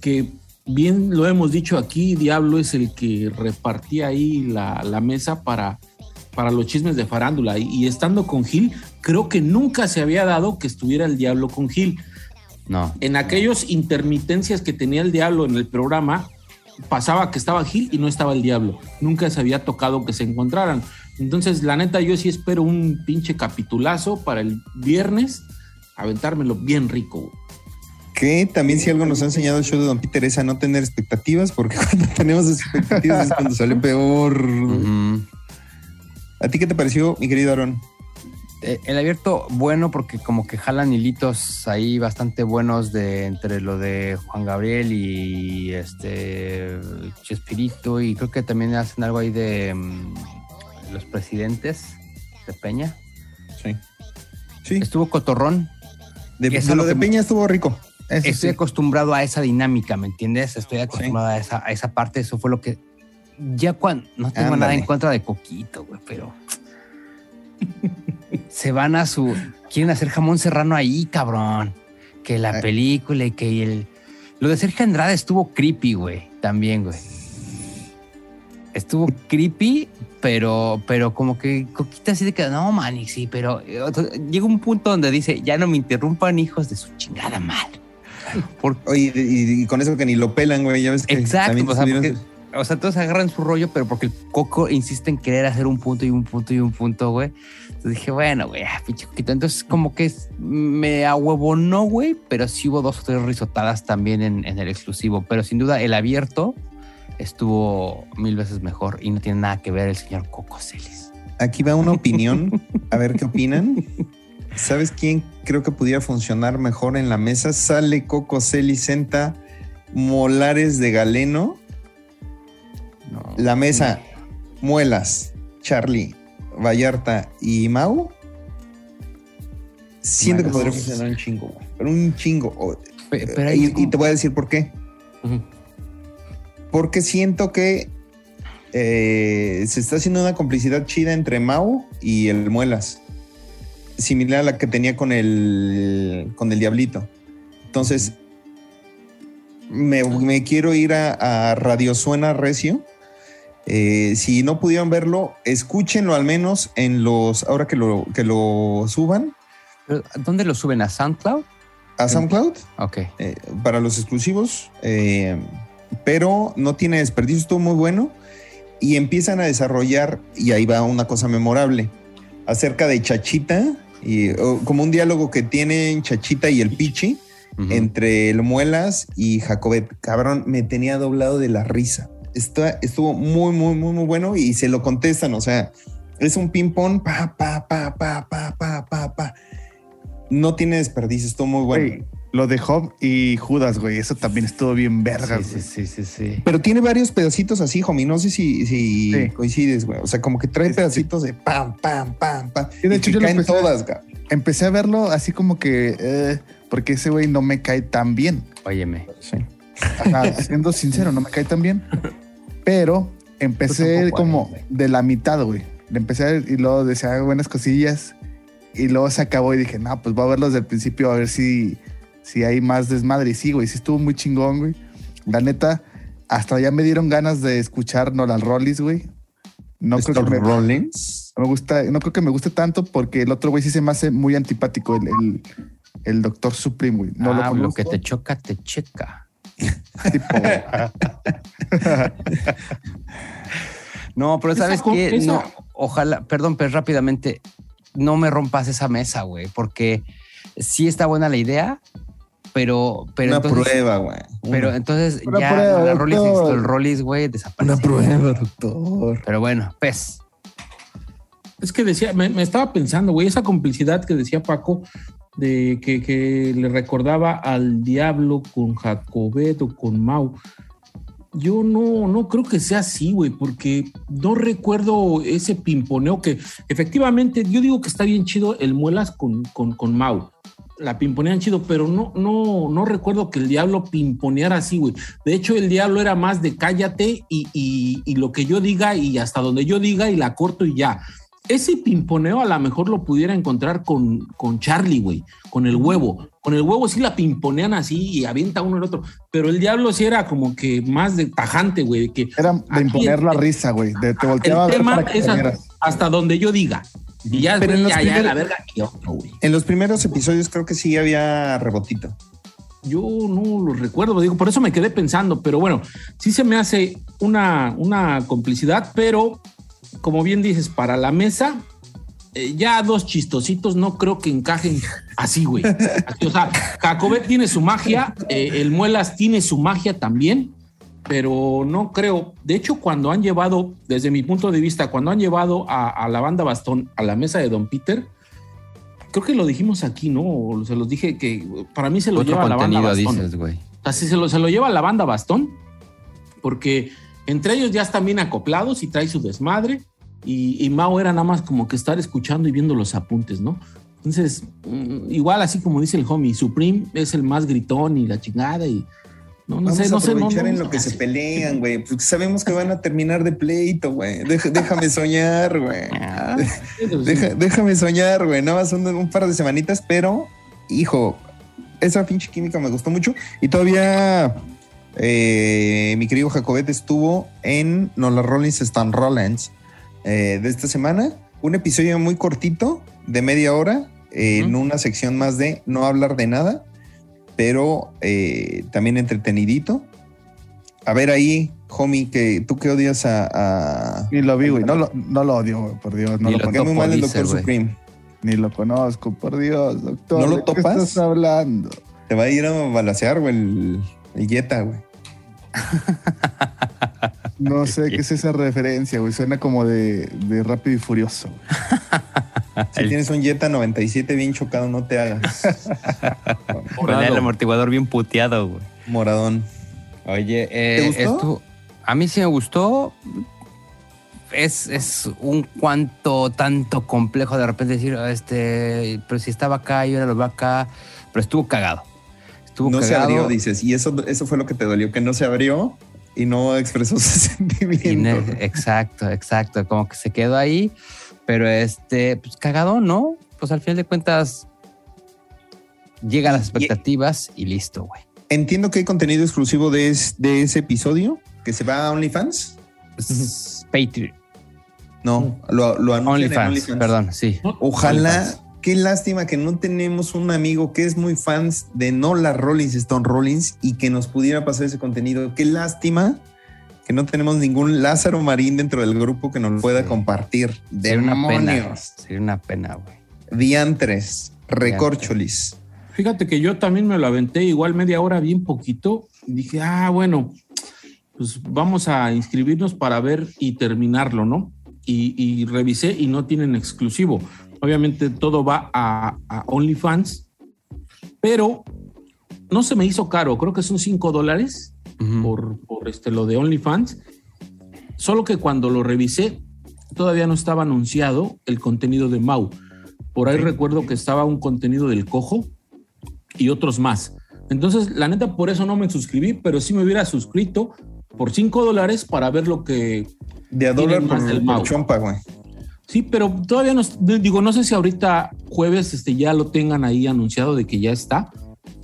que bien lo hemos dicho aquí, Diablo es el que repartía ahí la, la mesa para, para los chismes de farándula y, y estando con Gil, creo que nunca se había dado que estuviera el Diablo con Gil. No. En aquellos intermitencias que tenía el Diablo en el programa, pasaba que estaba Gil y no estaba el Diablo. Nunca se había tocado que se encontraran. Entonces, la neta, yo sí espero un pinche capitulazo para el viernes, aventármelo bien rico. Que también si algo nos ha enseñado el show de Don Peter es a no tener expectativas, porque cuando tenemos expectativas es cuando sale peor. ¿A ti qué te pareció, mi querido Aaron? Eh, el abierto bueno porque como que jalan hilitos ahí bastante buenos de entre lo de Juan Gabriel y este Chespirito y creo que también hacen algo ahí de mm, los presidentes de Peña. Sí. Sí. Estuvo cotorrón. De, lo de Peña estuvo rico. Eso Estoy sí. acostumbrado a esa dinámica, ¿me entiendes? Estoy acostumbrado a, esa, a esa parte. Eso fue lo que. Ya cuando. No tengo nada en contra de Coquito, güey, pero. se van a su. Quieren hacer jamón serrano ahí, cabrón. Que la Ay. película y que el. Lo de Sergio Andrade estuvo creepy, güey. También, güey. Estuvo creepy, pero, pero como que Coquita así de que no, man, y sí, pero eh, llega un punto donde dice, ya no me interrumpan, hijos de su chingada madre. Porque Oye, y, y con eso que ni lo pelan, güey. Ya ves que Exacto, o sea, porque- o sea, todos agarran su rollo, pero porque el Coco insiste en querer hacer un punto y un punto y un punto, güey. Entonces dije, bueno, güey, ah, pinche Coquito. Entonces, como que me ahuevonó, güey, pero sí hubo dos o tres risotadas también en, en el exclusivo. Pero sin duda, el abierto estuvo mil veces mejor y no tiene nada que ver el señor Coco Celis. Aquí va una opinión. A ver qué opinan. ¿Sabes quién creo que pudiera funcionar mejor en la mesa? Sale Coco Celi, senta Molares de Galeno. No. La mesa, Muelas, Charlie, Vallarta y Mau. Siento que podría funcionar un chingo. Pero un chingo. Pero ahí y, te voy a decir por qué. Porque siento que eh, se está haciendo una complicidad chida entre Mau y el Muelas. Similar a la que tenía con el, con el Diablito. Entonces, me, me quiero ir a, a Radio Suena Recio. Eh, si no pudieron verlo, escúchenlo al menos en los, ahora que lo, que lo suban ¿Dónde lo suben? ¿A SoundCloud? a SoundCloud. Ok. eh, para los exclusivos, eh, pero no tiene desperdicio, estuvo muy bueno. Y empiezan a desarrollar, y ahí va una cosa memorable, acerca de Chachita, y, o como un diálogo que tienen Chachita y el Pichi entre el Muelas y Jacobet. Cabrón, me tenía doblado de la risa. Está, estuvo muy, muy, muy, muy bueno y se lo contestan, o sea, es un ping-pong, pa, pa, pa, pa, pa, pa, pa, pa. No tiene desperdicio, estuvo muy bueno. Güey, lo de Job y Judas, güey, eso también estuvo bien verga, Sí, güey. sí, sí, sí, sí. Pero tiene varios pedacitos así, homie. No sé si, si Sí. coincides, güey. O sea, como que trae Sí, sí, pedacitos de pam, pam, pam, pam. Sí, de y hecho, yo caen empecé- todas, güey. Empecé a verlo así como que, eh, porque ese güey no me cae tan bien. Óyeme. Ajá, siendo sincero, no me cae tan bien. Pero Pues empecé él, como de la mitad, güey. Le empecé a ver y luego decía buenas cosillas. Y luego se acabó y dije, no, pues voy a verlo desde el principio a ver si, si hay más desmadre. Y sí, güey, sí estuvo muy chingón, güey. La neta, hasta ya me dieron ganas de escuchar Nolan Rollis, güey. No creo que me, Rollins. me gusta, no creo que me guste tanto porque el otro güey sí se me hace muy antipático, el, el, el Doctor Supreme, güey. No ah, lo lo, que te choca, te checa. tipo. No, pero ¿sabes esa- No, ojalá, perdón, pero rápidamente, no me rompas esa mesa, güey, porque sí está buena la idea, pero, pero Una entonces, prueba, güey. pero Una- entonces Una ya prueba, la Rollis, doctor. el Rollis, güey, desapareció. doctor. Pero bueno, pez. Es que decía, me, me estaba pensando, güey, esa complicidad que decía Paco, de que, que le recordaba al diablo con Jacobet o con Mau. Yo no, no creo que sea así, güey, porque no recuerdo ese pimponeo que efectivamente yo digo que está bien chido el muelas con, con, con Mau. La pimponean chido, pero no, no, no recuerdo que el diablo pimponeara así, güey. De hecho, el diablo era más de cállate y, y, y lo que yo diga y hasta donde yo diga y la corto y ya. Ese pimponeo a lo mejor lo pudiera encontrar con, con Charlie, güey, con el huevo. Con el huevo sí la pimponean así y avienta uno el otro, pero el diablo sí era como que más de tajante, güey, que Era de imponer el- la risa, güey. De te volteaba a ver para que hasta donde yo diga. Y ya, Pero en después los ya, la verga y otro, güey. En los primeros episodios creo que sí había rebotito. Yo no lo recuerdo, digo, por eso me quedé pensando, pero bueno, sí se me hace una, una complicidad, pero como bien dices, para la mesa, eh, ya dos chistositos no creo que encajen así, güey. Así, o sea, Jacobet tiene su magia, eh, el Muelas tiene su magia también, pero no creo. De hecho, cuando han llevado, desde mi punto de vista, cuando han llevado a, a la banda Bastón a la mesa de Don Peter, creo que lo dijimos aquí, ¿no? O Se los dije que para mí se lo Otro lleva la banda Bastón. dices. Así se lo, se lo lleva la banda Bastón, porque entre ellos ya están bien acoplados y trae su desmadre. Y, y Mao era nada más como que estar escuchando y viendo los apuntes, ¿no? Entonces, mm, igual así como dice el homie, Supreme es el más gritón y la chingada y no, no Vamos sé, a no sé, no, aprovechar en lo que se pelean, güey. Porque sabemos que van a terminar de pleito, güey. Déjame soñar, güey. Ah. Deja- déjame soñar, güey. Nada más son un par de semanitas, pero, hijo, esa pinche química me gustó mucho. Y todavía eh, mi querido Jacobet estuvo en No las Rollins Stan Rollins eh, de esta semana. Un episodio muy cortito, de media hora, eh, en una sección más de no hablar de nada, pero eh, también entretenidito. A ver ahí, homie, que tú que odias a. a- Ni lo vi, güey. No lo, no lo odio, güey, por Dios. No Ni lo, lo muy mal el Doctor. Supreme. ni lo conozco, por Dios, doctor. ¿No lo ¿de qué topas? estás hablando? Te va a ir a balasear, güey, el, el güey. No sé qué es esa referencia, güey. Suena como de, de rápido y furioso. Si El- tienes un Jetta 97 bien chocado, no te hagas. Con el amortiguador bien puteado, güey. Moradón. Oye, eh, ¿Te gustó? esto- a mí sí me gustó. Es, es un cuanto tanto complejo de repente decir, este, pero si estaba acá y ahora lo veo acá, pero estuvo cagado. Estuvo No se cagado. abrió, dices. Y eso, eso fue lo que te dolió, que no se abrió y no expresó sus sentimientos. exacto, exacto, como que se quedó ahí, pero este, pues cagado, ¿no? Pues al final de cuentas llega a las expectativas y listo, güey. Entiendo que hay contenido exclusivo de, es- de ese episodio que se va a OnlyFans. Es Patreon, No, lo, lo anuncian en OnlyFans, perdón, sí. Ojalá, OnlyFans. qué lástima que no tenemos un amigo que es muy fans de no las Rollins Stone Rollins y que nos pudiera pasar ese contenido. Qué lástima que no tenemos ningún Lázaro Marín dentro del grupo que nos lo pueda Sí. compartir. Sería una pena, sería una pena, güey. Diantres, recorcholis. Fíjate que yo también me lo aventé igual media hora, bien poquito. y Dije, ah, bueno, pues vamos a inscribirnos para ver y terminarlo, ¿no? Y, y revisé y no tienen exclusivo. Obviamente todo va a, a OnlyFans, pero no se me hizo caro. Creo que son 5 dólares Ujú. por, por este, lo de OnlyFans. Solo que cuando lo revisé, todavía no estaba anunciado el contenido de Mau. Por ahí recuerdo que estaba un contenido del cojo y otros más. Entonces, la neta, por eso no me suscribí, pero sí me hubiera suscrito por 5 dólares para ver lo que. De a dólar por, del por Mau. chompa, güey. Sí, pero todavía no. Digo, no sé si ahorita jueves este, ya lo tengan ahí anunciado de que ya está,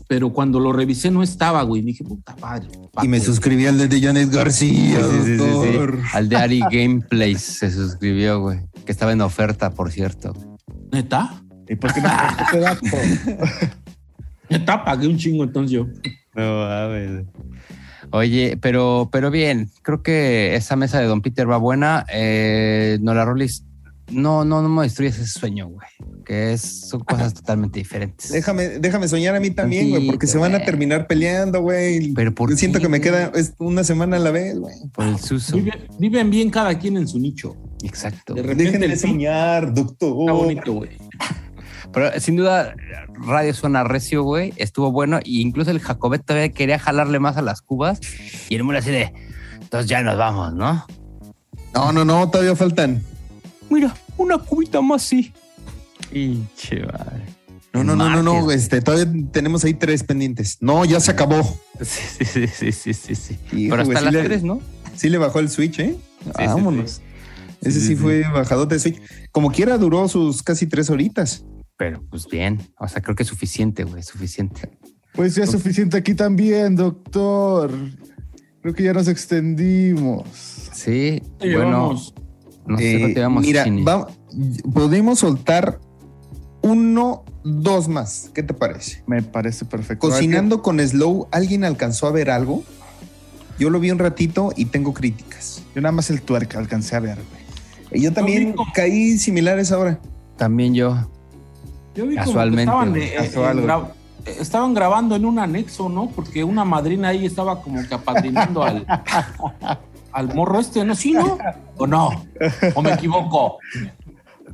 pero cuando lo revisé no estaba, güey. Dije, puta padre. Y me suscribí al de Janet García, Sí, sí, sí, sí, sí. doctor. Al de Ari Gameplays se suscribió, güey. Que estaba en oferta, por cierto. ¿Neta? ¿Y por qué no ese dato? Neta, pagué un chingo entonces yo. No mames. Oye, pero, pero bien, creo que esa mesa de Don Peter va buena. Eh, no la Rolis, no, no, no me destruyes ese sueño, güey. Que es, son cosas totalmente diferentes. Déjame, déjame soñar a mí también, güey, porque se van a terminar peleando, güey. Pero ¿por Yo siento que me queda es una semana a la vez, güey. Por el suso. Vive- viven bien cada quien en su nicho. Exacto. De el fin soñar, está doctor. bonito, güey. Pero sin duda, Radio Suena Recio, güey, estuvo bueno. Y incluso el Jacobet todavía quería jalarle más a las cubas. Y el muro así de, entonces ya nos vamos, ¿no? No, no, no, todavía faltan. Mira, una cubita más, sí. Pinche madre. No, no, no, no, no, este, todavía tenemos ahí tres pendientes. No, ya se acabó. Sí, sí, sí, sí, sí, sí. Hijo, Pero hasta sí las le- tres, ¿no? Sí le bajó el switch, ¿eh? sí, Vámonos. Ese Sí, sí, sí, fue bajadote de switch. Como quiera, duró sus casi tres horitas. Pero pues bien. O sea, creo que es suficiente, güey, suficiente. Pues ya es suficiente aquí también, doctor. Creo que ya nos extendimos. Sí, bueno. No sé Eh, llevamos, mira, va- podemos soltar uno, dos más. ¿Qué te parece? Me parece perfecto. Cocinando con Slow, ¿alguien alcanzó a ver algo? Yo lo vi un ratito y tengo críticas. Yo nada más el tuerca alcancé a ver, güey. Y yo también como- caí similares ahora. También yo. Yo vi como que Casualmente, estaban, güey, eh, casual, eh, gra- estaban grabando en un anexo, ¿no? Porque una madrina ahí estaba como que apadrinando al, al morro este, ¿no? ¿Sí, no? ¿O no? ¿O me equivoco?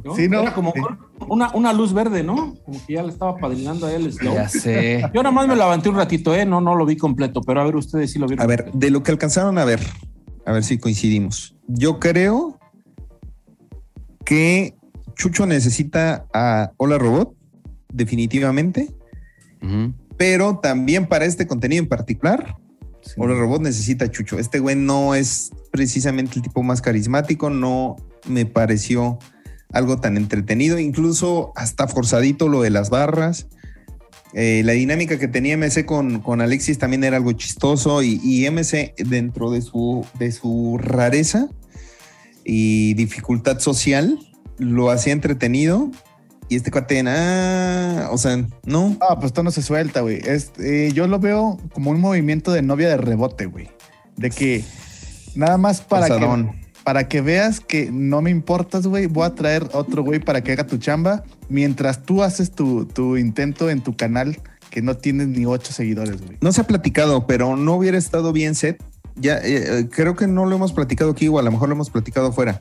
¿No? Sí, ¿no? Era como Sí. una, una luz verde, ¿no? Como que ya le estaba apadrinando a él Slow. Ya sé. Yo nada más me levanté un ratito, ¿eh? No, no lo vi completo, pero a ver, ustedes sí lo vieron. A ver, de lo que alcanzaron a ver, a ver si coincidimos. Yo creo que Chucho necesita a Hola Robot definitivamente. Pero también para este contenido en particular, Sí. Hola Robot necesita Chucho. Este güey no es precisamente el tipo más carismático, no me pareció algo tan entretenido, incluso hasta forzadito lo de las barras. Eh, la dinámica que tenía MC con, con Alexis también era algo chistoso y, y MC dentro de su, de su rareza y dificultad social lo hacía entretenido y este cuate, ah, o sea, no, Ah, pues esto no se suelta, güey. Es, eh, yo lo veo como un movimiento de novia de rebote, güey. De que nada más para que, para que veas que no me importas, güey, voy a traer otro güey para que haga tu chamba mientras tú haces tu, tu intento en tu canal que no tienes ni ocho seguidores, güey. No se ha platicado, pero no hubiera estado bien set. Ya eh, eh, creo que no lo hemos platicado aquí o a lo mejor lo hemos platicado afuera.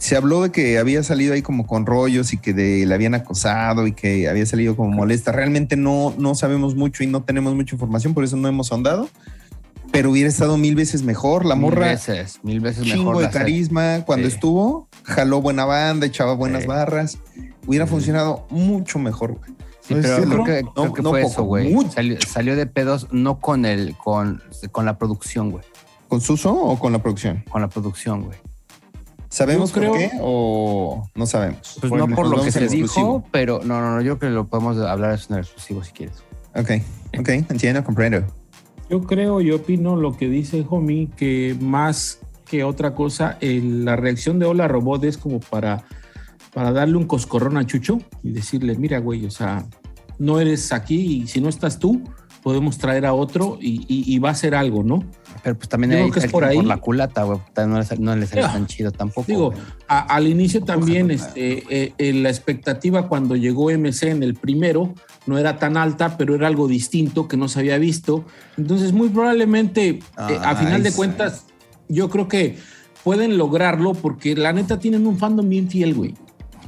Se habló de que había salido ahí como con rollos y que de, le habían acosado y que había salido como molesta. Realmente no, no sabemos mucho y no tenemos mucha información, por eso no hemos ahondado. Pero hubiera estado mil veces mejor. La Mil morra, veces, mil veces chingo mejor. de la carisma. Cuando Sí. estuvo, jaló buena banda, echaba buenas Sí. barras. Hubiera Sí. funcionado mucho mejor. güey. Sí, Pues pero sí, creo que, No, creo que no fue poco, eso, güey. Salió, salió de pedos no con el, con, con la producción, güey. ¿Con Suso o con la producción? Con la producción, güey. ¿Sabemos creo- por qué o no sabemos? Pues no por lo que se dijo, pero no, no, no, yo creo que lo podemos hablar es un exclusivo si quieres. Ok, ok, entiendo, comprendo. Yo creo y opino lo que dice Homie, que más que otra cosa, el- la reacción de Hola Robot es como para, para darle un coscorrón a Chucho y decirle, mira, güey, o sea, no eres aquí y si no estás tú, podemos traer a otro y, y- y va a ser algo, ¿no? Pero pues también hay que es por ahí. la culata, güey. También No le, no le salió Ah, tan chido tampoco. Digo, a- al inicio también no, este, eh, eh, la expectativa cuando llegó MC en el primero no era tan alta, pero era algo distinto que no se había visto. Entonces, muy probablemente, eh, a Ay, final de cuentas, yo creo que pueden lograrlo porque la neta tienen un fandom bien fiel, güey.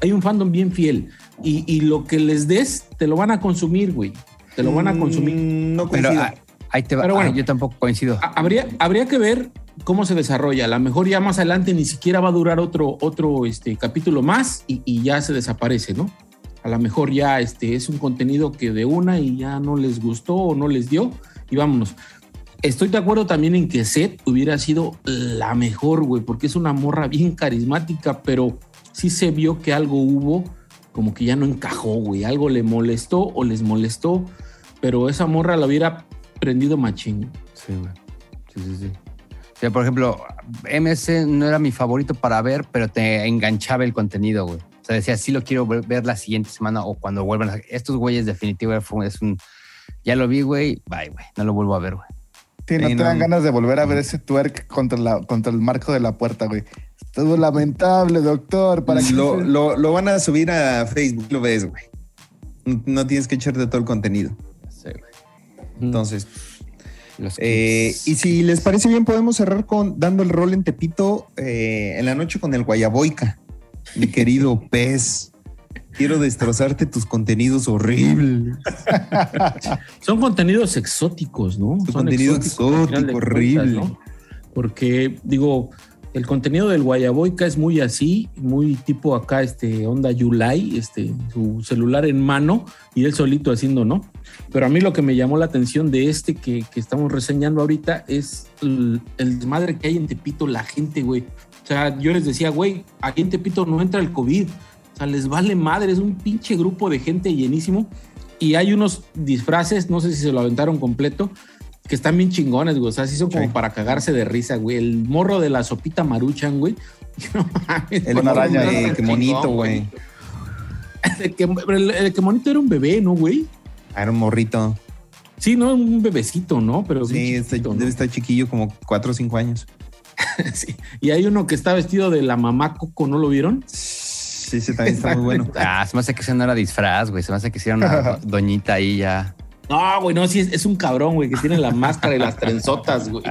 Hay un fandom bien fiel y, y lo que les des, te lo van a consumir, güey. Te lo van a consumir. Mm, No Pero coincido. Ahí te va. Pero bueno. yo tampoco coincido. Ha- Habría, habría que ver cómo se desarrolla. A lo mejor ya más adelante ni siquiera va a durar otro, otro este, capítulo más y, y ya se desaparece, ¿no? A lo mejor ya este, es un contenido que de una y ya no les gustó o no les dio y vámonos. Estoy de acuerdo también en que Seth hubiera sido la mejor, güey, porque es una morra bien carismática, pero sí se vio que algo hubo como que ya no encajó, güey. Algo le molestó o les molestó, pero esa morra la hubiera prendido machín. Sí, güey. Sí, sí, sí. O sea, por ejemplo, MC no era mi favorito para ver, pero te enganchaba el contenido, güey. O sea, decía, sí lo quiero ver, la siguiente semana o cuando vuelvan. a- Estos güeyes definitivamente fue- es un... Ya lo vi, güey. Bye, güey. No lo vuelvo a ver, güey. Sí, no te dan ganas de volver a ver ese twerk contra, la, contra el marco de la puerta, güey. Estuvo lamentable, doctor. Para que lo, lo, lo van a subir a Facebook, lo ves, güey. No tienes que echarte todo el contenido. Entonces, Los eh, y si les parece bien, podemos cerrar con dando el rol en Tepito eh, en la noche con el Guayaboica. Mi querido pez. Quiero destrozarte tus contenidos horribles. Son contenidos exóticos, ¿no? Son contenido exótico, horrible. ¿no? Porque, digo, el contenido del Guayaboica es muy así, muy tipo acá, este, onda Yulai, este, su celular en mano y él solito haciendo, ¿no? Pero a mí lo que me llamó la atención de este que, que estamos reseñando ahorita es el, el desmadre que hay en Tepito, la gente, güey. O sea, yo les decía, güey, aquí en Tepito no entra el COVID. O sea, les vale madre, es un pinche grupo de gente llenísimo. Y hay unos disfraces, no sé si se lo aventaron completo, que están bien chingones, güey. O sea, sí son como Sí. para cagarse de risa, güey. El morro de la sopita maruchan, güey. No mames, El araña, eh, qué bonito, güey. El que, el, el que bonito era un bebé, ¿no, güey? Era un morrito. Sí, no, un bebecito, ¿no? Pero Sí, está- debe estar chiquillo, como cuatro o cinco años. Sí. Y hay uno que está vestido de la mamá Coco, ¿no lo vieron? Sí, ese también está muy bueno. Ah, se me hace que ese no era disfraz, güey. Se me hace que hicieron una doñita ahí ya. No, güey, no, sí, es, es un cabrón, güey, que tiene la máscara y las trenzotas, güey.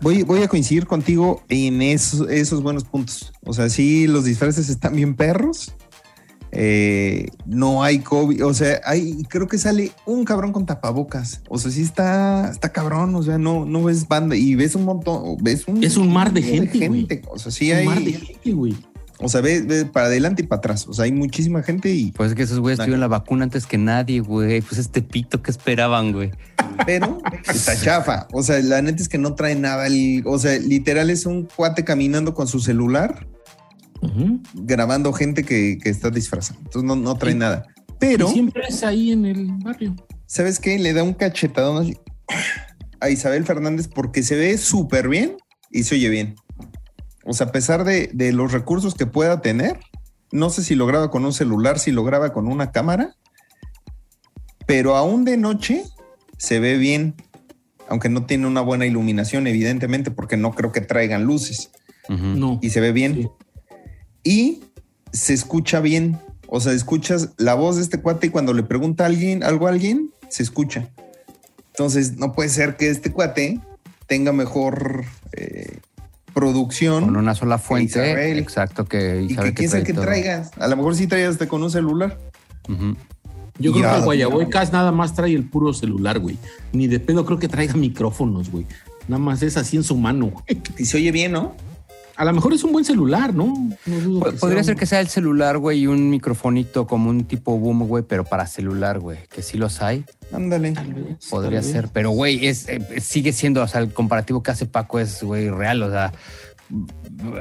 Voy, voy a coincidir contigo en esos, esos buenos puntos. O sea, sí, los disfraces están bien perros. Eh, no hay COVID. O sea, hay, creo que sale un cabrón con tapabocas. O sea, sí está, está cabrón. O sea, no, no ves banda y ves un montón. Ves un, Es un mar de gente. O sea, sí Un hay. mar de gente, güey. O sea, ve, ve para adelante y para atrás. O sea, hay muchísima gente y. Pues es que esos güeyes tuvieron la vacuna antes que nadie, güey. Pues este pito que esperaban, güey. Pero está chafa. O sea, la neta es que no trae nada. El- o sea, literal es un cuate caminando con su celular, Grabando gente que, que está disfrazada. Entonces no, no trae Y- nada. Pero, siempre es ahí en el barrio. ¿sabes qué? Le da un cachetadón así a Isabel Fernández porque se ve súper bien y se oye bien. O sea, a pesar de, de los recursos que pueda tener, no sé si lo graba con un celular, si lo graba con una cámara, pero aún de noche se ve bien, aunque no tiene una buena iluminación, evidentemente, porque no creo que traigan luces. No. y se ve bien. Sí. Y se escucha bien. O sea, escuchas la voz de este cuate y cuando le pregunta a alguien algo a alguien, se escucha. Entonces, no puede ser que este cuate tenga mejor eh, producción. Con una sola fuente. Isabel. Exacto, que y Isabel que quién sabe que traigas. A lo mejor sí traías hasta con un celular. Yo creo que el Guayaboicas nada más trae el puro celular, güey. Ni de pedo creo que traiga micrófonos, güey. Nada más es así en su mano, güey. Y se oye bien, ¿no? A lo mejor es un buen celular, ¿no? No dudo que Podría sea ser que sea el celular, güey, y un microfonito como un tipo boom, güey, pero para celular, güey, que sí los hay. Ándale. Podría tal vez. ser, pero güey, es eh, sigue siendo, o sea, el comparativo que hace Paco es, güey, real, o sea,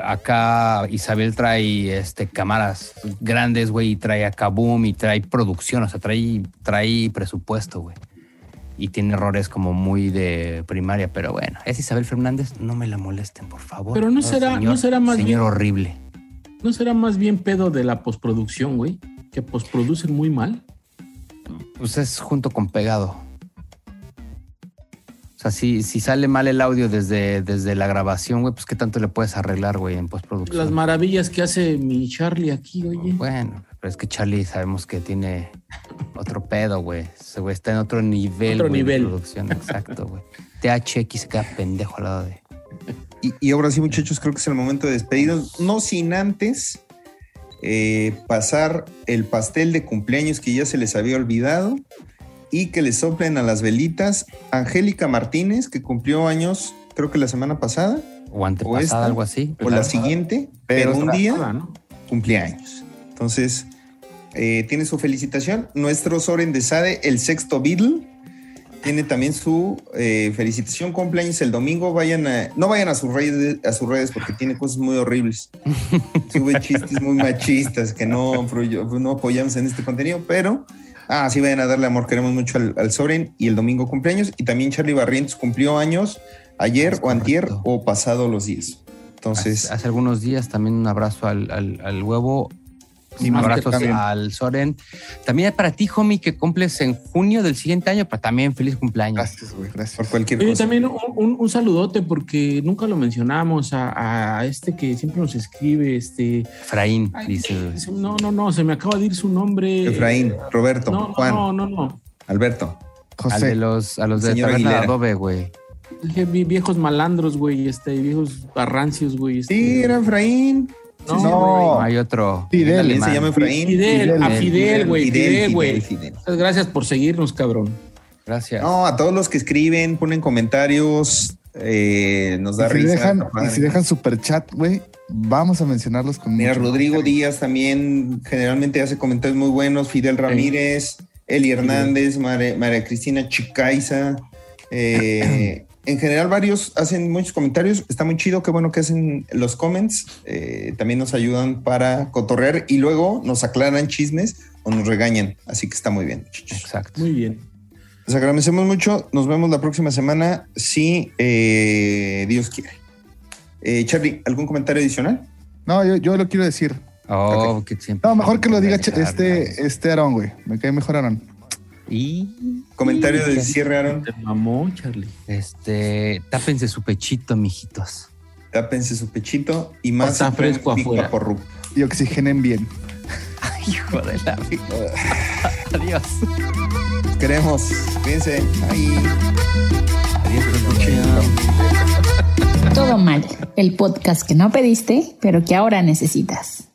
acá Isabel trae este cámaras grandes, güey, y trae acá boom y trae producción, o sea, trae trae presupuesto, güey. Y tiene errores como muy de primaria, pero bueno, es Isabel Fernández, no me la molesten, por favor. Pero no será- no será más señor bien- horrible. ¿No será más bien pedo de la postproducción, güey? Que postproducen muy mal. Pues es junto con pegado. O sea, si, si sale mal el audio desde, desde la grabación, güey, pues qué tanto le puedes arreglar, güey, en postproducción. Las maravillas que hace mi Charlie aquí, oye. Bueno, pero es que Charlie sabemos que tiene otro pedo, güey. Ese güey está en otro nivel, Otro de producción, exacto, güey. THX se queda pendejo al lado de. Y, y ahora sí, muchachos, creo que es el momento de despedirnos. No sin antes eh, pasar el pastel de cumpleaños que ya se les había olvidado y que le soplen a las velitas. Angélica Martínez, que cumplió años, creo que la semana pasada O antepasada, esta, algo así. o la siguiente, pero, Pero un día ¿no? cumpleaños. Entonces, eh, tiene su felicitación. Nuestro Soren de Sade, el sexto Beatle, tiene también su eh, felicitación cumpleaños el domingo. Vayan a, no vayan a sus redes, a sus redes porque tiene cosas muy horribles. Sube chistes muy machistas que no, no apoyamos en este contenido, pero ah, sí vayan a darle amor. Queremos mucho al, al Soren y el domingo cumpleaños. Y también Charlie Barrientos cumplió años ayer o antier o pasado los días. Entonces, hace, hace algunos días también un abrazo al, al- al huevo. Y un más que abrazo también. al Soren. También para ti, homie, que cumples en junio del siguiente año, pero también feliz cumpleaños. Gracias, güey, por gracias. cualquier Oye, cosa. también un, un- un saludote porque nunca lo mencionamos a, a este que siempre nos escribe, este... Efraín, Ay, dice. No, no, no, se me acaba de ir su nombre. Efraín, Roberto, No, no, Juan, no, no, no. Alberto. Al de José, los, a los de Taberna. Adobe, güey. Viejos malandros, güey, este, viejos barrancios, güey. Este, Sí, era Efraín. No, Sí. Hay otro. Fidel. También se llama Efraín. Fidel, a Fidel, Fidel, güey, Fidel, güey. Fidel. Muchas Gracias por seguirnos, cabrón. Gracias. No, a todos los que escriben, ponen comentarios, eh, nos da y si risa. dejan, y si dejan super chat, güey, vamos a mencionarlos con Mira, mucho Rodrigo cariño. Díaz también generalmente hace comentarios muy buenos. Fidel Ramírez, Eli Hernández, María, María Cristina Chicaiza. eh, en general, varios hacen muchos comentarios. Está muy chido. Qué bueno que hacen los comments. eh, también nos ayudan para cotorrear y luego nos aclaran chismes o nos regañan. Así que está muy bien. Exacto. Muy bien. Les agradecemos mucho. Nos vemos la próxima semana si eh, Dios quiere. Eh, Charlie, ¿algún comentario adicional? No, yo, yo lo quiero decir. Oh, que siempre. No, mejor que lo diga este, este Aaron, güey. Me cae mejor Aaron. Y Comentario de cierre, Aaron. Te mamó, Charlie. este, tápense su pechito, mijitos. Tápense su pechito y más Está fresco afuera. Y oxigenen bien. Hijo de la Adiós. Queremos. Cuídense. Ay. Adiós. Todo mal, el podcast que no pediste, pero que ahora necesitas.